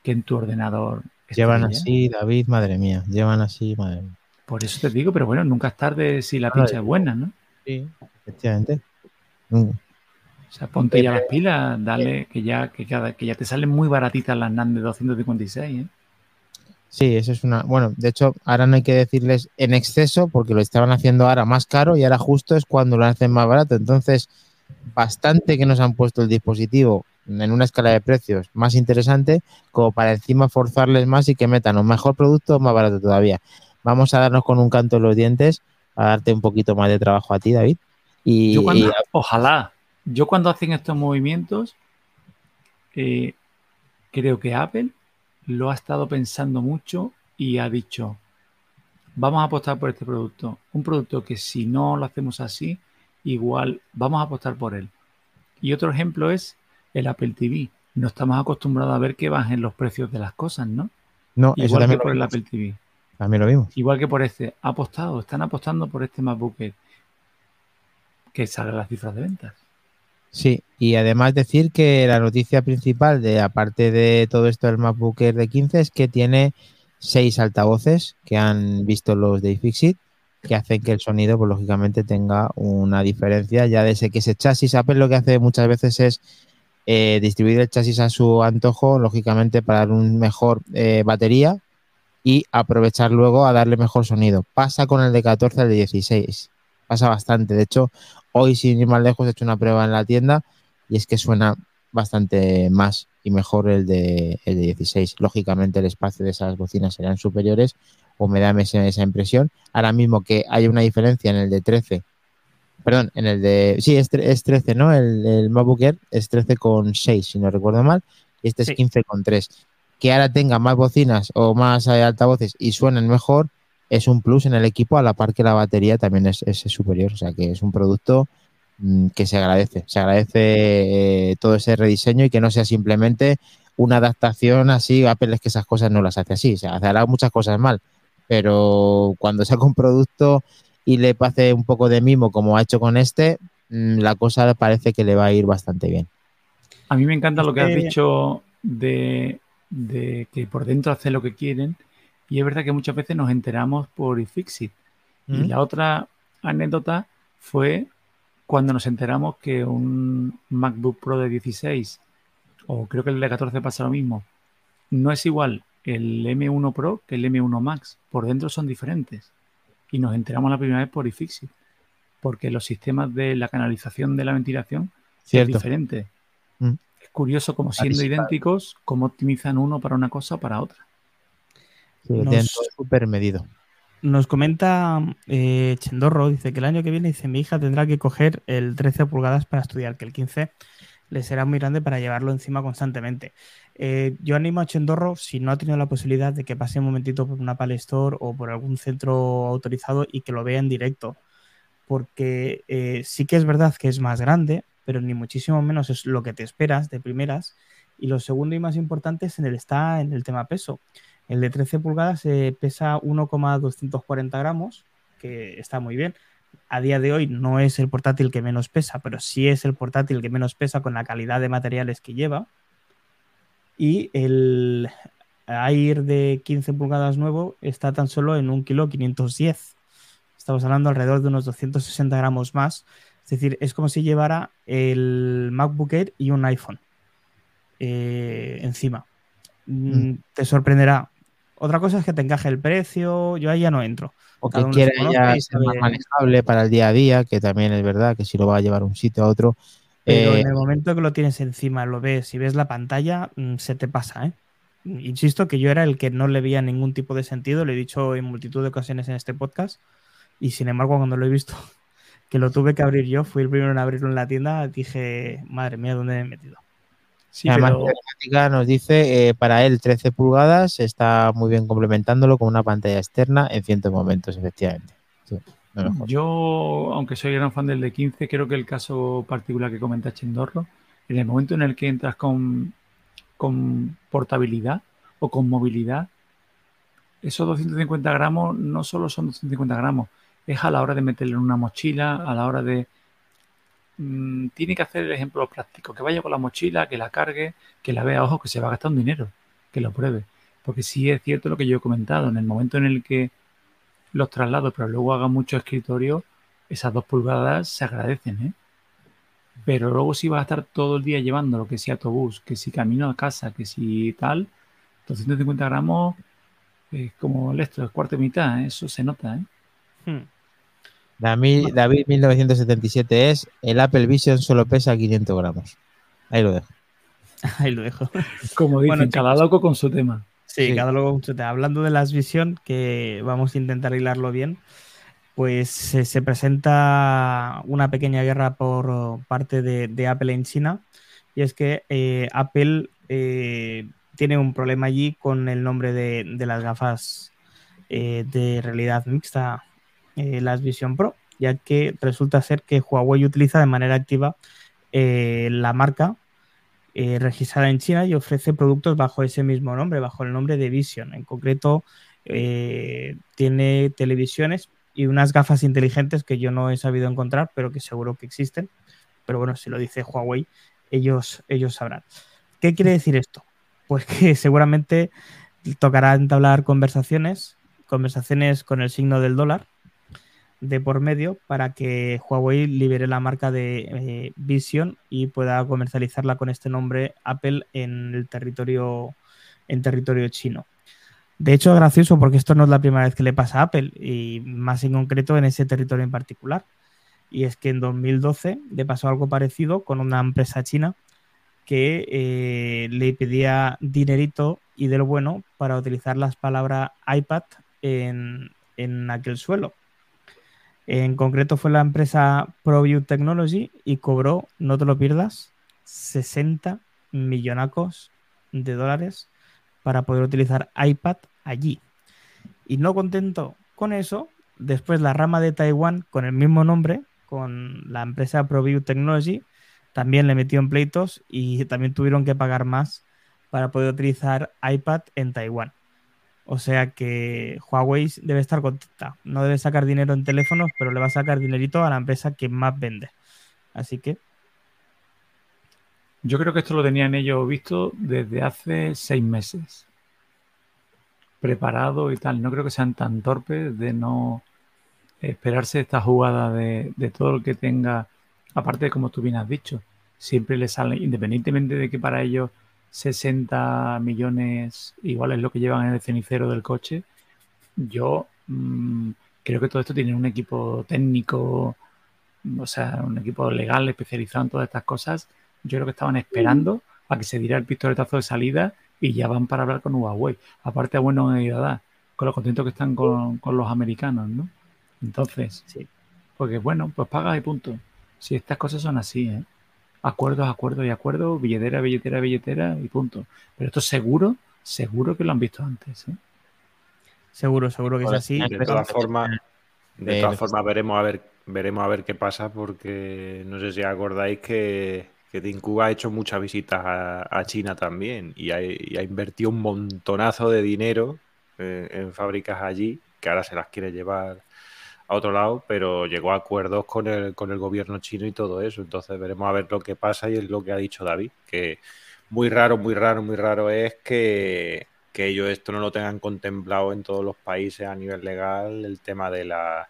que en tu ordenador. Llevan así, David, madre mía. Llevan así, madre mía. Por eso te digo, pero bueno, nunca es tarde si la pincha es buena, ¿no? Sí, efectivamente. O sea, ponte ya las pilas, dale, que ya, que, cada, que ya te salen muy baratitas las NAND de 256, ¿eh? Sí, eso es una. Bueno, de hecho, ahora no hay que decirles en exceso porque lo estaban haciendo ahora más caro y ahora justo es cuando lo hacen más barato. Entonces, bastante que nos han puesto el dispositivo en una escala de precios más interesante, como para encima forzarles más y que metan un mejor producto más barato todavía. Vamos a darnos con un canto en los dientes, a darte un poquito más de trabajo a ti, David. Y, ojalá. Yo cuando hacen estos movimientos, eh, creo que Apple lo ha estado pensando mucho y ha dicho, vamos a apostar por este producto. Un producto que si no lo hacemos así, igual vamos a apostar por él. Y otro ejemplo es el Apple TV. No estamos acostumbrados a ver que bajen los precios de las cosas, ¿no? No, igual que por el Apple TV. También lo vimos. Igual que por este. Ha apostado, están apostando por este MacBook que sale las cifras de ventas. Sí, y además decir que la noticia principal de aparte de todo esto del MacBook Air de 15 es que tiene seis altavoces que han visto los de iFixit que hacen que el sonido, pues lógicamente, tenga una diferencia ya de ese que ese chasis. Apple lo que hace muchas veces es eh, distribuir el chasis a su antojo, lógicamente, para dar un mejor eh, batería y aprovechar luego a darle mejor sonido. Pasa con el de 14 al de 16. Pasa bastante. De hecho, Hoy, sin ir más lejos, he hecho una prueba en la tienda y es que suena bastante más y mejor el de, el de 16. Lógicamente, el espacio de esas bocinas serán superiores o me da esa, esa impresión. Ahora mismo que hay una diferencia en el de 13, perdón, en el de, sí, es, 13, ¿no? El, el MacBook Air es 13,6, si no recuerdo mal, y este es 15,3. Que ahora tenga más bocinas o más eh, altavoces y suenen mejor, es un plus en el equipo a la par que la batería también es, superior. O sea que es un producto mm, que se agradece. Se agradece eh, todo ese rediseño y que no sea simplemente una adaptación así. Apple es que esas cosas no las hace así. O sea, hará muchas cosas mal. Pero cuando saca un producto y le pase un poco de mimo como ha hecho con este, mm, la cosa parece que le va a ir bastante bien. A mí me encanta lo que has dicho de, de que por dentro hace lo que quieren y es verdad que muchas veces nos enteramos por iFixit. Y mm. la otra anécdota fue cuando nos enteramos que un MacBook Pro de 16, o creo que el de 14 pasa lo mismo, no es igual el M1 Pro que el M1 Max. Por dentro son diferentes. Y nos enteramos la primera vez por iFixit. Porque los sistemas de la canalización de la ventilación son diferentes. Mm. Es curioso como siendo idénticos, cómo optimizan uno para una cosa o para otra nos, medido. Nos comenta eh, Chendorro, dice que el año que viene, dice, mi hija tendrá que coger el 13 pulgadas para estudiar, que el 15 le será muy grande para llevarlo encima constantemente. Eh, yo animo a Chendorro, si no ha tenido la posibilidad de que pase un momentito por una Play Store o por algún centro autorizado y que lo vea en directo, porque eh, sí que es verdad que es más grande, pero ni muchísimo menos es lo que te esperas de primeras. Y lo segundo y más importante es en el, está en el tema peso. El de 13 pulgadas eh, pesa 1,240 gramos, que está muy bien. A día de hoy no es el portátil que menos pesa, pero sí es el portátil que menos pesa con la calidad de materiales que lleva. Y el Air de 15 pulgadas nuevo está tan solo en 1 kilo 510. Estamos hablando alrededor de unos 260 gramos más. Es decir, es como si llevara el MacBook Air y un iPhone eh, encima. Mm, te sorprenderá. Otra cosa es que te encaje el precio, yo ahí ya no entro. O que quiera ya ser más manejable para el día a día, que también es verdad que si lo va a llevar un sitio a otro. Pero en eh, el momento que lo tienes encima, lo ves y ves la pantalla, mm, se te pasa, ¿eh? Insisto que yo era el que no le veía ningún tipo de sentido, lo he dicho en multitud de ocasiones en este podcast, y sin embargo cuando lo he visto, que lo tuve que abrir yo, fui el primero en abrirlo en la tienda, dije, madre mía, ¿dónde me he metido? Además, nos dice, eh, para él 13 pulgadas está muy bien complementándolo con una pantalla externa en ciertos momentos, efectivamente. Yo, aunque soy gran fan del de 15, creo que el caso particular que comenta Chendorro, en el momento en el que entras con, con portabilidad o con movilidad, esos 250 gramos no solo son 250 gramos, es a la hora de meterle en una mochila, a la hora de... Mm, tiene que hacer el ejemplo práctico, que vaya con la mochila, que la cargue, que la vea, ojo, que se va a gastar un dinero, que lo pruebe. Porque sí es cierto lo que yo he comentado, en el momento en el que los traslado, pero luego haga mucho escritorio, esas dos pulgadas se agradecen, ¿eh? Pero luego si vas a estar todo el día llevándolo, que si autobús, que si camino a casa, que si tal, 250 gramos es como el esto, es cuarto y mitad, ¿eh? eso se nota, ¿eh? Hmm. David, David 1977 es el Apple Vision solo pesa 500 gramos. Ahí lo dejo. Ahí lo dejo. Como dicen, cada loco con su tema. Sí, cada loco con su tema. Hablando de las Vision, que vamos a intentar hilarlo bien, pues se presenta una pequeña guerra por parte de, Apple en China. Y es que eh, Apple eh, tiene un problema allí con el nombre de, las gafas eh, de realidad mixta, las Vision Pro, ya que resulta ser que Huawei utiliza de manera activa la marca registrada en China y ofrece productos bajo ese mismo nombre, bajo el nombre de Vision. En concreto, tiene televisiones y unas gafas inteligentes que yo no he sabido encontrar, pero que seguro que existen. Pero bueno, si lo dice Huawei, ellos, ellos sabrán. ¿Qué quiere decir esto? Pues que seguramente tocará entablar conversaciones, conversaciones con el signo del dólar de por medio para que Huawei libere la marca de eh, Vision y pueda comercializarla con este nombre Apple en el territorio en territorio chino. De hecho, es gracioso porque esto no es la primera vez que le pasa a Apple y más en concreto en ese territorio en particular. Y es que en 2012 le pasó algo parecido con una empresa china que eh, le pedía dinerito y de lo bueno para utilizar las palabras iPad en, en aquel suelo. En concreto fue la empresa ProView Technology y cobró, no te lo pierdas, 60 millonacos de dólares para poder utilizar iPad allí. Y no contento con eso, después la rama de Taiwán con el mismo nombre, con la empresa ProView Technology, también le metió en pleitos y también tuvieron que pagar más para poder utilizar iPad en Taiwán. O sea que Huawei debe estar contenta. No debe sacar dinero en teléfonos, pero le va a sacar dinerito a la empresa que más vende. Así que yo creo que esto lo tenían ellos visto desde hace seis meses. Preparado y tal. No creo que sean tan torpes de no esperarse esta jugada de, todo lo que tenga, aparte de como tú bien has dicho, siempre le sale, independientemente de que para ellos 60 millones igual es lo que llevan en el cenicero del coche, yo mm, creo que todo esto tiene un equipo técnico, o sea, un equipo legal especializado en todas estas cosas yo creo que estaban esperando a que se diera el pistoletazo de salida y ya van para hablar con Huawei. Aparte, bueno, con lo contentos que están con, los americanos, ¿no? Entonces, sí. Porque bueno, pues pagas y punto. Si estas cosas son así, ¿eh? Acuerdos, acuerdos y acuerdos, billetera, billetera, billetera y punto. Pero esto seguro, seguro que lo han visto antes, ¿eh? Seguro, seguro que es así. De todas formas, de todas formas veremos a ver, veremos a ver qué pasa, porque no sé si acordáis que que ha hecho muchas visitas a, China también y ha, invertido un montonazo de dinero eh, en fábricas allí, que ahora se las quiere llevar a otro lado, pero llegó a acuerdos con el, con el gobierno chino y todo eso. Entonces veremos a ver lo que pasa y es lo que ha dicho David, que muy raro, muy raro, muy raro es que, que ellos esto no lo tengan contemplado en todos los países a nivel legal, el tema de la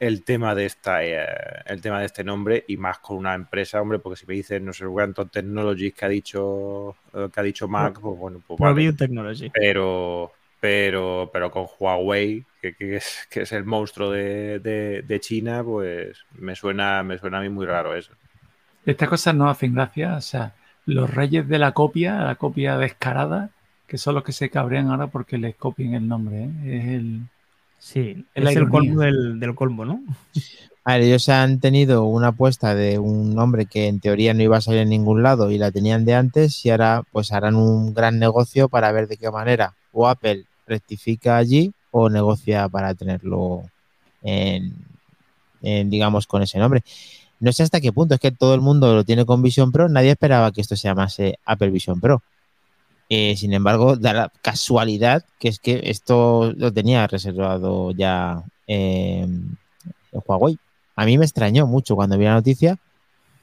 el tema de esta eh, el tema de este nombre y más con una empresa, hombre, porque si me dices no sé cuánto Technologies que ha dicho eh, que ha dicho Mac, pues bueno, pues vale. Technology. Pero pero pero con Huawei, que, que, es, que es el monstruo de, de, China, pues me suena me suena a mí muy raro eso. Estas cosas no hacen gracia, o sea, los reyes de la copia, la copia descarada, que son los que se cabrean ahora porque les copien el nombre, ¿eh? es el Sí, es el colmo del, colmo, ¿no? A ver, ellos han tenido una apuesta de un nombre que en teoría no iba a salir en ningún lado y la tenían de antes y ahora pues harán un gran negocio para ver de qué manera o Apple rectifica allí o negocia para tenerlo en, digamos con ese nombre. No sé hasta qué punto, es que todo el mundo lo tiene con Vision Pro, nadie esperaba que esto se llamase Apple Vision Pro. Eh, sin embargo, da la casualidad que es que esto lo tenía reservado ya eh, Huawei. A mí me extrañó mucho cuando vi la noticia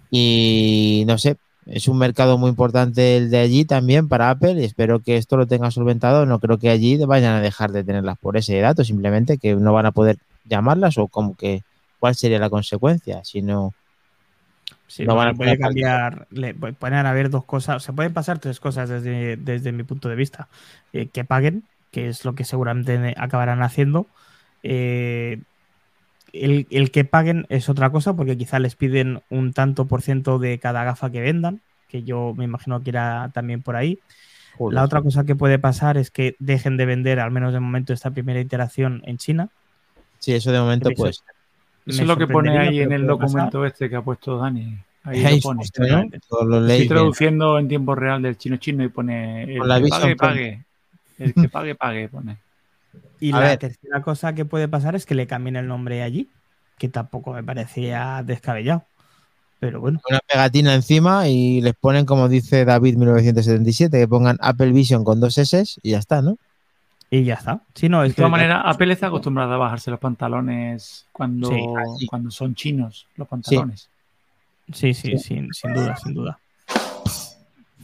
y no sé, es un mercado muy importante el de allí también para Apple y espero que esto lo tenga solventado. No creo que allí vayan a dejar de tenerlas por ese dato, simplemente que no van a poder llamarlas o como que cuál sería la consecuencia, si no... no van a poder cambiar, le pueden haber dos cosas, se pueden pasar tres cosas desde, desde mi punto de vista. Eh, que paguen, que es lo que seguramente acabarán haciendo. Eh, el, el, que paguen es otra cosa, porque quizá les piden un tanto por ciento de cada gafa que vendan, que yo me imagino que irá también por ahí. La otra cosa que puede pasar es que dejen de vender, al menos de momento, esta primera iteración en China. Sí, eso de momento, pues. Eso es lo que pone ahí en el documento este que ha puesto Dani. Ahí lo pone. Estoy traduciendo en tiempo real del chino chino y pone el que pague, pague. El que pague, pague, pone. Y la tercera cosa que puede pasar es que le cambien el nombre allí, que tampoco me parecía descabellado. Pero bueno. Una pegatina encima y les ponen, como dice David 1977, que pongan Apple Vision con dos S y ya está, ¿no? Y ya está. Sí, no, de todas maneras, Apple está acostumbrada a bajarse los pantalones cuando, cuando son chinos, los pantalones. Sí, sí, Sin, sin duda, sin duda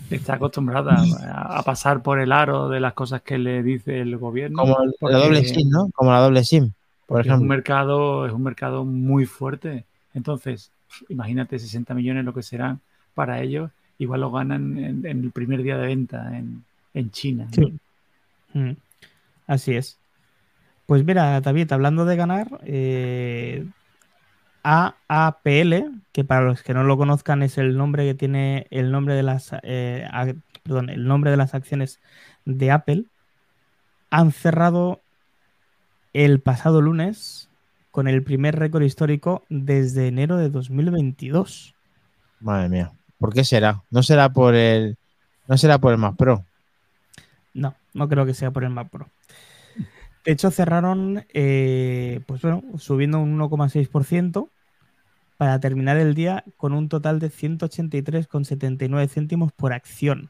está acostumbrada a, pasar por el aro de las cosas que le dice el gobierno. Como la doble SIM, ¿no? Como la doble SIM, por ejemplo. Es un mercado, es un mercado muy fuerte. Entonces, imagínate 60 millones lo que serán para ellos, igual lo ganan en, el primer día de venta en, China. Mm. Así es. Pues mira, David, hablando de ganar, eh, AAPL, que para los que no lo conozcan es el nombre que tiene el nombre de las eh, perdón, el nombre de las acciones de Apple, han cerrado el pasado lunes con el primer récord histórico desde enero de 2022. Madre mía, ¿por qué será? No será por el no será por el Mac Pro. No, no creo que sea por el Mac Pro. De hecho, cerraron, eh, pues bueno, subiendo un 1,6% para terminar el día con un total de 183,79 céntimos por acción.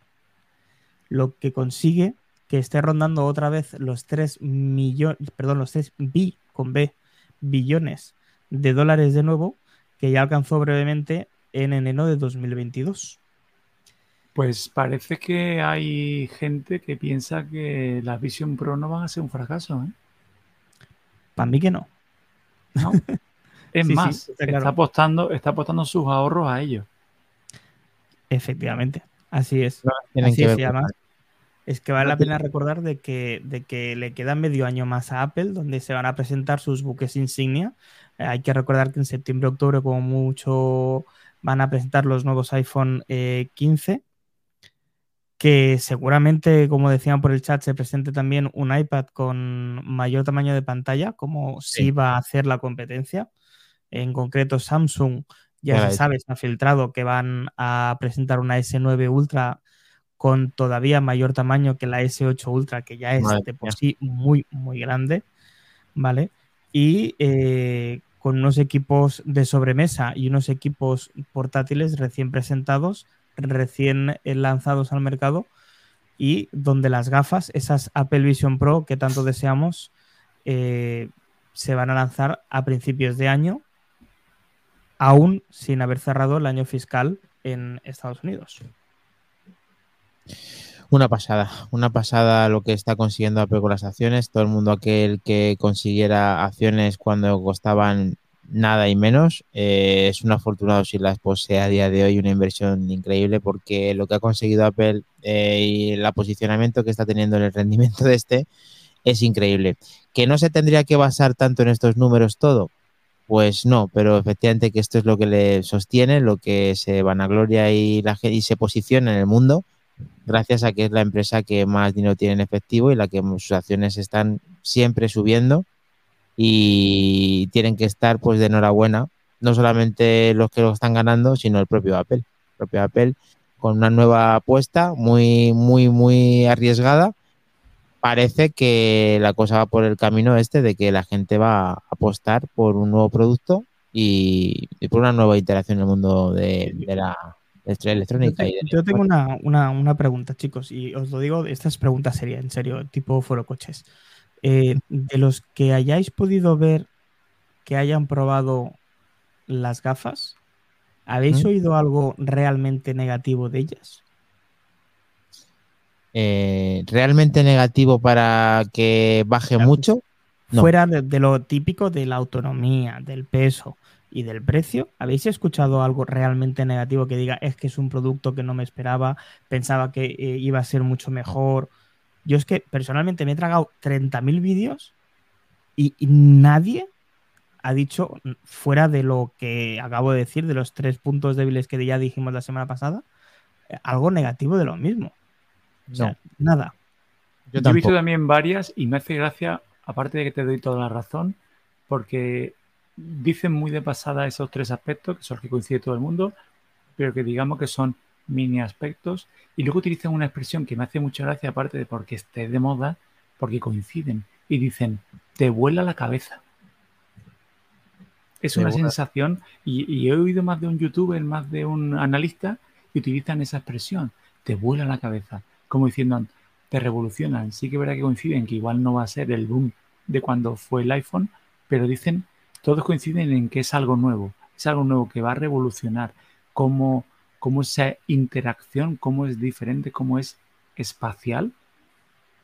Lo que consigue que esté rondando otra vez los 3 millones, perdón, los 3 bi con B billones de dólares de nuevo, que ya alcanzó brevemente en enero de 2022. Pues parece que hay gente que piensa que las Vision Pro no van a ser un fracaso. ¿eh? Para mí que no. No. Es más, está, apostando, está apostando sus ahorros a ellos. Efectivamente, así es. es, que vale la pena recordar de que, de que le queda medio año más a Apple, donde se van a presentar sus buques insignia. Eh, hay que recordar que en septiembre, octubre, como mucho, van a presentar los nuevos iPhone 15 eh, que seguramente, como decían por el chat, se presente también un iPad con mayor tamaño de pantalla, como si va a hacer la competencia. En concreto, Samsung ya se sabe, se ha filtrado que van a presentar una S9 Ultra con todavía mayor tamaño que la S8 Ultra, que ya es de por sí muy, muy grande, ¿vale? Y eh, con unos equipos de sobremesa y unos equipos portátiles recién presentados, recién lanzados al mercado, y donde las gafas, esas Apple Vision Pro que tanto deseamos, eh, se van a lanzar a principios de año aún sin haber cerrado el año fiscal en Estados Unidos. Una pasada, una pasada lo que está consiguiendo Apple con las acciones. Todo el mundo aquel que consiguiera acciones cuando costaban nada y menos eh, es un afortunado si las posee a día de hoy, una inversión increíble porque lo que ha conseguido Apple eh, y el posicionamiento que está teniendo en el rendimiento de este es increíble. Que no se tendría que basar tanto en estos números todo, pues no, pero efectivamente que esto es lo que le sostiene, lo que se vanagloria y, la, y se posiciona en el mundo, gracias a que es la empresa que más dinero tiene en efectivo y la que sus acciones están siempre subiendo y tienen que estar pues de enhorabuena, no solamente los que lo están ganando, sino el propio Apple. El propio Apple con una nueva apuesta muy, muy, muy arriesgada parece que la cosa va por el camino este de que la gente va a apostar por un nuevo producto y, por una nueva interacción en el mundo de, la, electrónica. Yo, tengo una, pregunta, chicos, y os lo digo, esta es pregunta seria, en serio, tipo foro coches. Eh, de los que hayáis podido ver que hayan probado las gafas, ¿habéis oído algo realmente negativo de ellas? Eh, ¿Realmente negativo para que baje mucho? Fuera de, lo típico de la autonomía, del peso y del precio, ¿habéis escuchado algo realmente negativo que diga es que es un producto que no me esperaba, pensaba que eh, iba a ser mucho mejor? Yo es que personalmente me he tragado 30.000 vídeos y, nadie ha dicho, fuera de lo que acabo de decir, de los tres puntos débiles que ya dijimos la semana pasada, eh, algo negativo de lo mismo. No. nada. Yo, he visto también varias y me hace gracia, aparte de que te doy toda la razón, porque dicen muy de pasada esos tres aspectos, que son los que coincide todo el mundo, pero que digamos que son mini aspectos, y luego utilizan una expresión que me hace mucha gracia, aparte de porque esté de moda, porque coinciden, y dicen, te vuela la cabeza. Es una sensación, y, he oído más de un youtuber, más de un analista, que utilizan esa expresión, te vuela la cabeza, como diciendo, te revolucionan. Sí que verá que coinciden, que igual no va a ser el boom de cuando fue el iPhone, pero dicen, todos coinciden en que es algo nuevo, es algo nuevo que va a revolucionar cómo cómo esa interacción, cómo es diferente, cómo es espacial.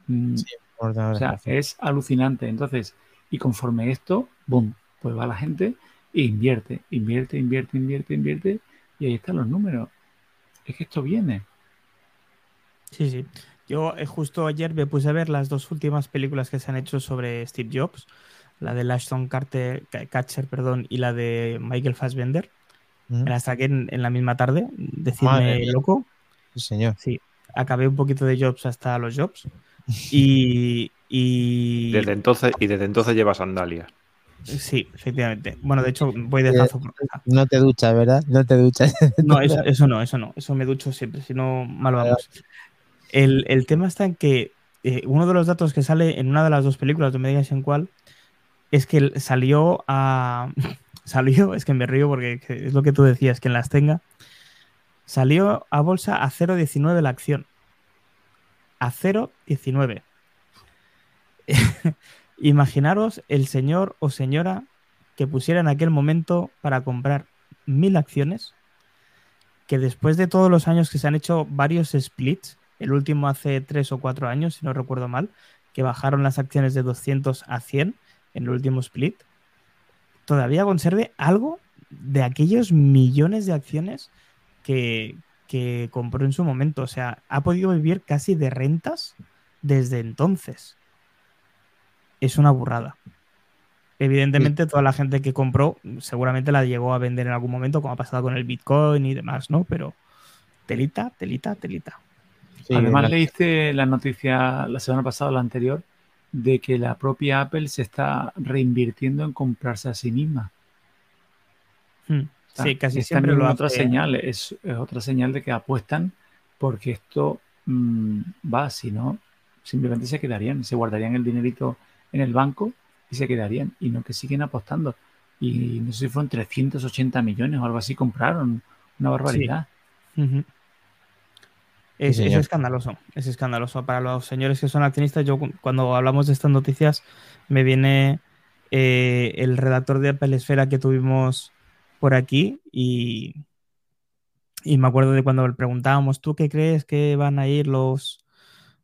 Mm, o sea, es alucinante. Entonces, y conforme esto, boom, pues va la gente e invierte, invierte, invierte, invierte, invierte, y ahí están los números. Es que esto viene. Sí, sí. Yo eh, justo ayer me puse a ver las dos últimas películas que se han hecho sobre Steve Jobs, la de Ashton Carter, Catcher perdón, y la de Michael Fassbender. Me la saqué en, la misma tarde, decirme loco. Sí, señor. Sí, acabé un poquito de Jobs hasta los Jobs. Y, y... Desde entonces, y desde entonces lleva sandalias. Sí, efectivamente. Bueno, de hecho, voy de zazo por No te duchas, ¿verdad? No te duchas. No, eso, no, eso no. Eso me ducho siempre, si no, mal vamos. El, tema está en que eh, uno de los datos que sale en una de las dos películas, no me digas en cuál, es que salió a, salió, es que me río porque es lo que tú decías, que las tenga, salió a bolsa a 0,19 la acción. A 0,19. Imaginaros el señor o señora que pusiera en aquel momento para comprar mil acciones, que después de todos los años que se han hecho varios splits, el último hace tres o cuatro años, si no recuerdo mal, que bajaron las acciones de 200 a 100 en el último split, todavía conserve algo de aquellos millones de acciones que, compró en su momento. O sea, ha podido vivir casi de rentas desde entonces. Es una burrada. Evidentemente, toda la gente que compró seguramente la llegó a vender en algún momento, como ha pasado con el Bitcoin y demás, ¿no? Pero telita, telita, telita. Además, leíste la noticia la semana pasada o la anterior de que la propia Apple se está reinvirtiendo en comprarse a sí misma. Hmm. Sí, casi siempre lo otra señal, es, otra señal de que apuestan porque esto mm, va, si no, simplemente se quedarían, se guardarían el dinerito en el banco y se quedarían, y no que siguen apostando. Y no sé si fueron 380 millones o algo así, compraron, una barbaridad. Es, escandaloso, es escandaloso. Para los señores que son accionistas, yo cuando hablamos de estas noticias me viene eh, el redactor de Apple Esfera que tuvimos por aquí y, y me acuerdo de cuando le preguntábamos, ¿tú qué crees que van a ir los,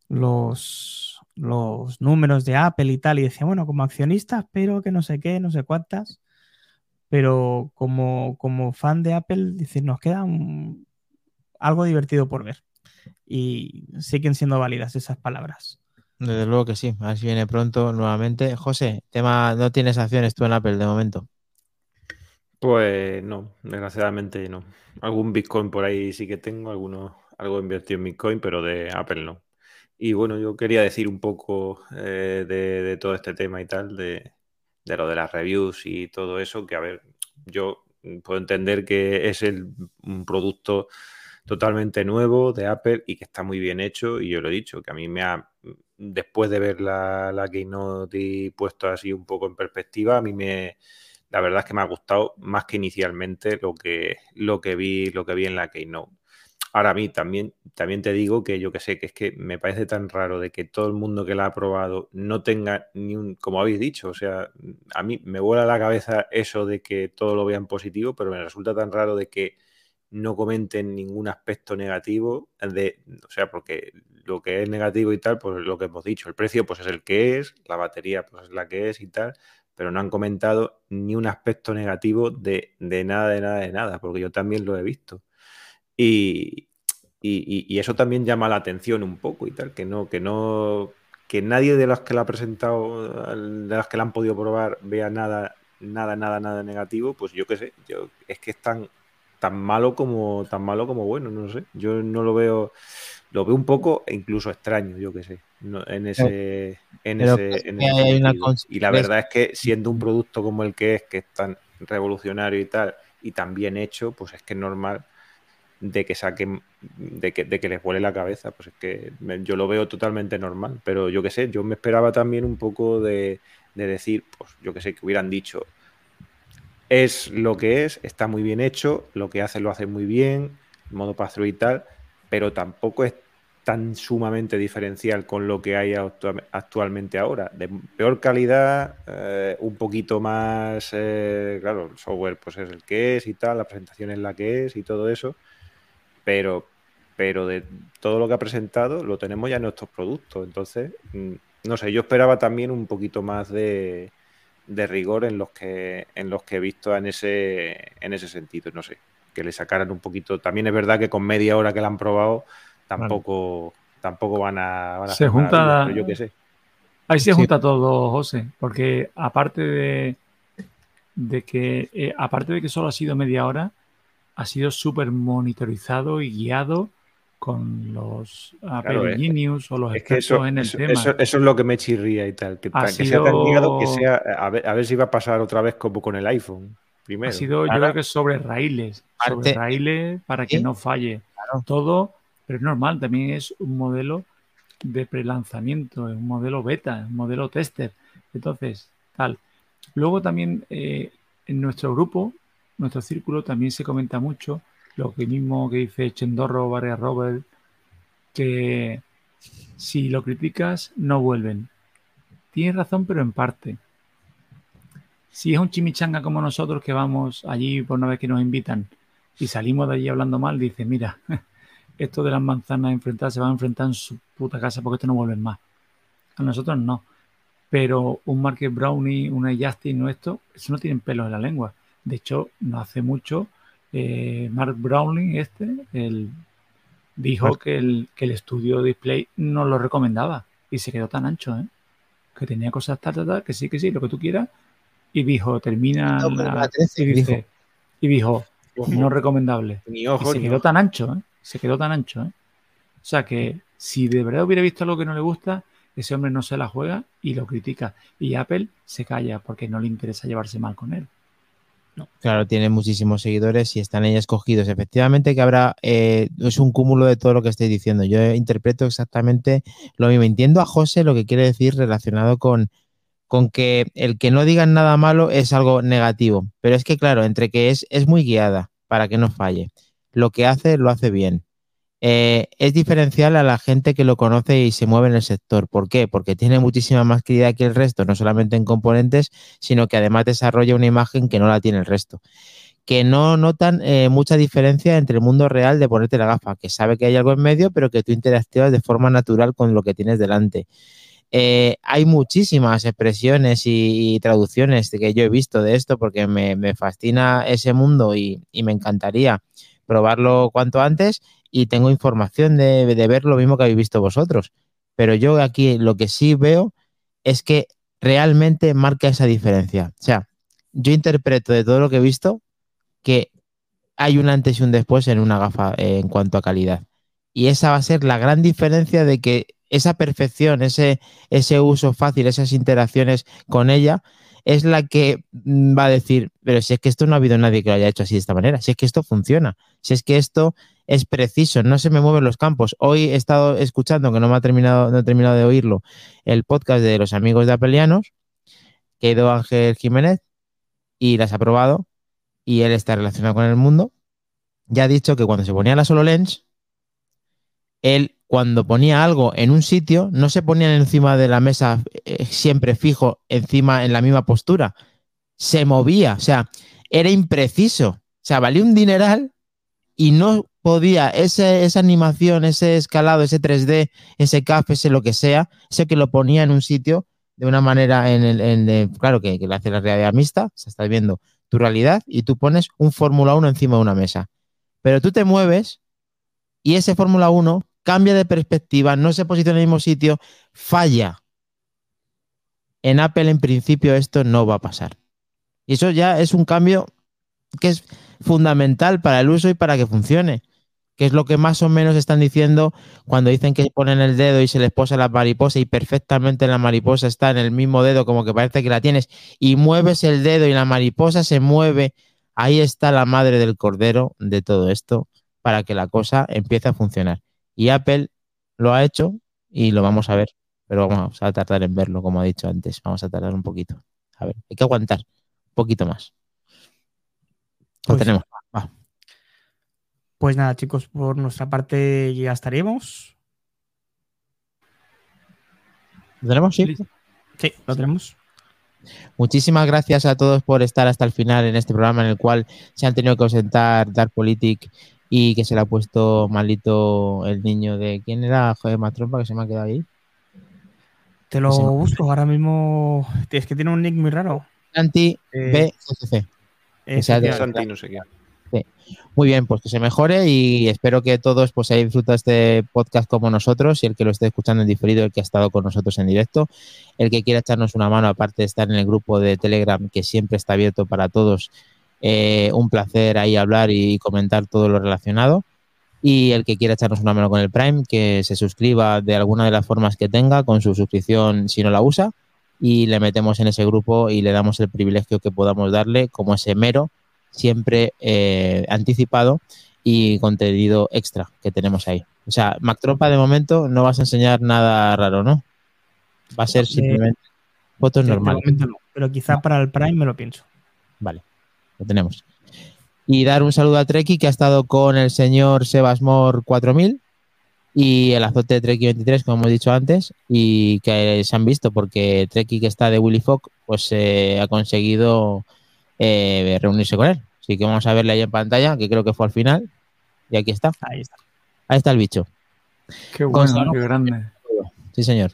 los, los números de Apple y tal? Y decía, bueno, como accionista, pero que no sé qué, no sé cuántas. Pero como, como fan de Apple, dice, nos queda algo divertido por ver y siguen siendo válidas esas palabras. Desde luego que sí, así viene pronto nuevamente. José, tema, no tienes acciones tú en Apple de momento. Pues no, desgraciadamente no. Algún Bitcoin por ahí sí que tengo, algunos, algo invertido en Bitcoin, pero de Apple no. Y bueno, yo quería decir un poco eh, de, todo este tema y tal, de, de, lo de las reviews y todo eso, que a ver, yo puedo entender que es el, un producto totalmente nuevo de Apple y que está muy bien hecho. Y yo lo he dicho, que a mí me ha, después de ver la, la Keynote y puesto así un poco en perspectiva, a mí me, la verdad es que me ha gustado más que inicialmente lo que, lo que vi, lo que vi en la Keynote. Ahora a mí también, también te digo que yo que sé, que es que me parece tan raro de que todo el mundo que la ha probado no tenga ni un, como habéis dicho, o sea, a mí me vuela la cabeza eso de que todo lo vean positivo, pero me resulta tan raro de que no comenten ningún aspecto negativo de, o sea, porque lo que es negativo y tal, pues lo que hemos dicho, el precio pues es el que es, la batería pues es la que es y tal, pero no han comentado ni un aspecto negativo de, de nada, de nada, de nada, porque yo también lo he visto. Y, y, eso también llama la atención un poco y tal, que no, que no, que nadie de los que la ha presentado, de los que la han podido probar, vea nada, nada, nada, nada negativo, pues yo qué sé, yo es que es tan, malo como, tan malo como bueno, no sé. Yo no lo veo, lo veo un poco e incluso extraño, yo qué sé, en ese, en ese, en Y la verdad es que siendo un producto como el que es, que es tan revolucionario y tal, y tan bien hecho, pues es que es normal de que saquen, de que, de que les vuele la cabeza. Pues es que yo lo veo totalmente normal, pero yo qué sé, yo me esperaba también un poco de, decir, pues yo qué sé, que hubieran dicho, es lo que es, está muy bien hecho, lo que hace lo hace muy bien, modo pass y tal, pero tampoco es tan sumamente diferencial con lo que hay actualmente ahora. De peor calidad, eh, un poquito más, eh, claro, el software pues es el que es y tal, la presentación es la que es y todo eso, pero, pero de todo lo que ha presentado lo tenemos ya en nuestros productos. Entonces, mm, no sé, yo esperaba también un poquito más de, rigor en los que en los que he visto en ese en ese sentido, no sé, que le sacaran un poquito. También es verdad que con media hora que la han probado tampoco tampoco van a, van se junta yo qué sé. Ahí se junta todo, José, porque aparte de de que eh, aparte de que solo ha sido media hora, ha sido súper monitorizado y guiado con los Apple Genius o los expertos en el tema. Eso, es lo que me chirría y tal, que, sea tan guiado que sea, a ver, si va a pasar otra vez como con el iPhone. Primero. Ha sido, yo creo que sobre raíles, sobre raíles para que no falle. Todo, pero es normal, también es un modelo de prelanzamiento, es un modelo beta, un modelo tester. Entonces, tal. Luego también eh, en nuestro grupo nuestro círculo también se comenta mucho lo que mismo que dice Chendorro, Barria Robert, que si lo criticas, no vuelven. Tienes razón, pero en parte. Si es un chimichanga como nosotros que vamos allí por una vez que nos invitan y salimos de allí hablando mal, dice, mira, esto de las manzanas enfrentadas se va a enfrentar en su puta casa porque esto no vuelven más. A nosotros no. Pero un Market Brownie, una Justin, no esto, eso no tienen pelos en la lengua. De hecho, no hace mucho, eh, Mark Browning, este, él dijo que el, que el estudio display no lo recomendaba y se quedó tan ancho, ¿eh? que tenía cosas tal, tal, tal, que sí, que sí, lo que tú quieras. Y dijo, termina y, dijo, no recomendable. y se quedó tan ancho, ¿eh? se quedó tan ancho. ¿eh? O sea que si de verdad hubiera visto algo que no le gusta, ese hombre no se la juega y lo critica. Y Apple se calla porque no le interesa llevarse mal con él. Claro, tiene muchísimos seguidores y están ahí escogidos. Efectivamente que habrá, eh, es un cúmulo de todo lo que estoy diciendo. Yo interpreto exactamente lo mismo. Entiendo a José lo que quiere decir relacionado con, con que el que no digan nada malo es algo negativo. Pero es que, claro, entre que es, es muy guiada para que no falle. Lo que hace, lo hace bien. Eh, es diferencial a la gente que lo conoce y se mueve en el sector. ¿Por qué? Porque tiene muchísima más calidad que el resto, no solamente en componentes, sino que además desarrolla una imagen que no la tiene el resto. Que no notan eh, mucha diferencia entre el mundo real de ponerte la gafa, que sabe que hay algo en medio, pero que tú interactúas de forma natural con lo que tienes delante. Eh, hay muchísimas expresiones y, traducciones que yo he visto de esto porque me, fascina ese mundo y, y me encantaría probarlo cuanto antes y tengo información de, ver lo mismo que habéis visto vosotros. Pero yo aquí lo que sí veo es que realmente marca esa diferencia. O sea, yo interpreto de todo lo que he visto que hay un antes y un después en una gafa eh, en cuanto a calidad. Y esa va a ser la gran diferencia de que esa perfección, ese, ese uso fácil, esas interacciones con ella, es la que mm, va a decir, pero si es que esto no ha habido nadie que lo haya hecho así de esta manera, si es que esto funciona, si es que esto es preciso, no se me mueven los campos. Hoy he estado escuchando, que no me ha terminado, no he terminado de oírlo, el podcast de los amigos de Apelianos, que ha ido Ángel Jiménez y las ha probado y él está relacionado con el mundo. Ya ha dicho que cuando se ponía la solo lens, él cuando ponía algo en un sitio, no se ponían encima de la mesa eh, siempre fijo, encima en la misma postura. Se movía, o sea, era impreciso. O sea, valía un dineral y no podía, esa animación, ese escalado, ese 3D, ese CAF, ese lo que sea, ese que lo ponía en un sitio de una manera en el, claro que, que le hace la realidad mixta, se está viendo tu realidad y tú pones un Fórmula 1 encima de una mesa. Pero tú te mueves y ese Fórmula 1 cambia de perspectiva, no se posiciona en el mismo sitio, falla. En Apple, en principio, esto no va a pasar. Y eso ya es un cambio que es fundamental para el uso y para que funcione. Que es lo que más o menos están diciendo cuando dicen que ponen el dedo y se les posa la mariposa y perfectamente la mariposa está en el mismo dedo, como que parece que la tienes, y mueves el dedo y la mariposa se mueve. Ahí está la madre del cordero de todo esto para que la cosa empiece a funcionar. Y Apple lo ha hecho y lo vamos a ver, pero vamos a tardar en verlo, como ha dicho antes. Vamos a tardar un poquito. A ver, hay que aguantar un poquito más. Lo pues, tenemos. Pues nada, chicos, por nuestra parte ya estaríamos. ¿Lo tenemos? Sí. Sí, lo tenemos. Muchísimas gracias a todos por estar hasta el final en este programa en el cual se han tenido que ausentar Dark Politic y que se le ha puesto malito el niño de. ¿Quién era? Joder, Matrompa, que se me ha quedado ahí. Te lo busco ahora mismo. Es que tiene un nick muy raro. Santi BCC. Santi, no sé qué. Muy bien, pues que se mejore y espero que todos pues hayan disfrutado este podcast como nosotros y el que lo esté escuchando en diferido, el que ha estado con nosotros en directo, el que quiera echarnos una mano aparte de estar en el grupo de Telegram que siempre está abierto para todos eh, un placer ahí hablar y comentar todo lo relacionado. Y el que quiera echarnos una mano con el Prime, que se suscriba de alguna de las formas que tenga con su suscripción si no la usa y le metemos en ese grupo y le damos el privilegio que podamos darle como ese mero, siempre eh, anticipado y contenido extra que tenemos ahí. O sea, Mac Tropa de momento no vas a enseñar nada raro, ¿no? Va a ser eh, simplemente fotos normales. pero quizá para el Prime me lo pienso. Vale lo tenemos. Y dar un saludo a Treki, que ha estado con el señor Sebasmor 4000 y el azote de Treki 23, como hemos dicho antes, y que se han visto porque Treki, que está de Willy Fogg, pues eh, ha conseguido eh, reunirse con él. Así que vamos a verle ahí en pantalla, que creo que fue al final. Y aquí está. Ahí está. Ahí está el bicho. Qué bueno, qué grande. Sí, señor.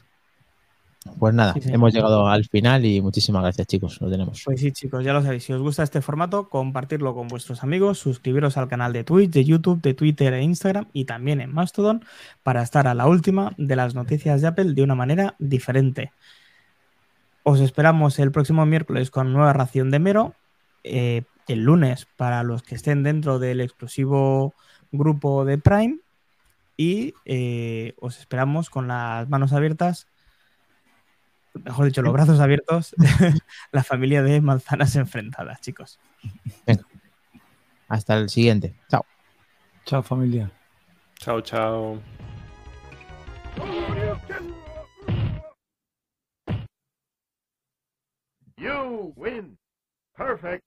Pues nada, hemos llegado al final y muchísimas gracias, chicos. Lo tenemos. Pues sí, chicos, ya lo sabéis. Si os gusta este formato, compartirlo con vuestros amigos, suscribiros al canal de Twitch, de YouTube, de Twitter e Instagram y también en Mastodon para estar a la última de las noticias de Apple de una manera diferente. Os esperamos el próximo miércoles con nueva ración de Mero. Eh, el lunes para los que estén dentro del exclusivo grupo de Prime. Y eh, os esperamos con las manos abiertas mejor dicho, los brazos abiertos, la familia de manzanas enfrentadas, chicos. Hasta el siguiente. Chao. Chao, familia. Chao, chao. You win. Perfect.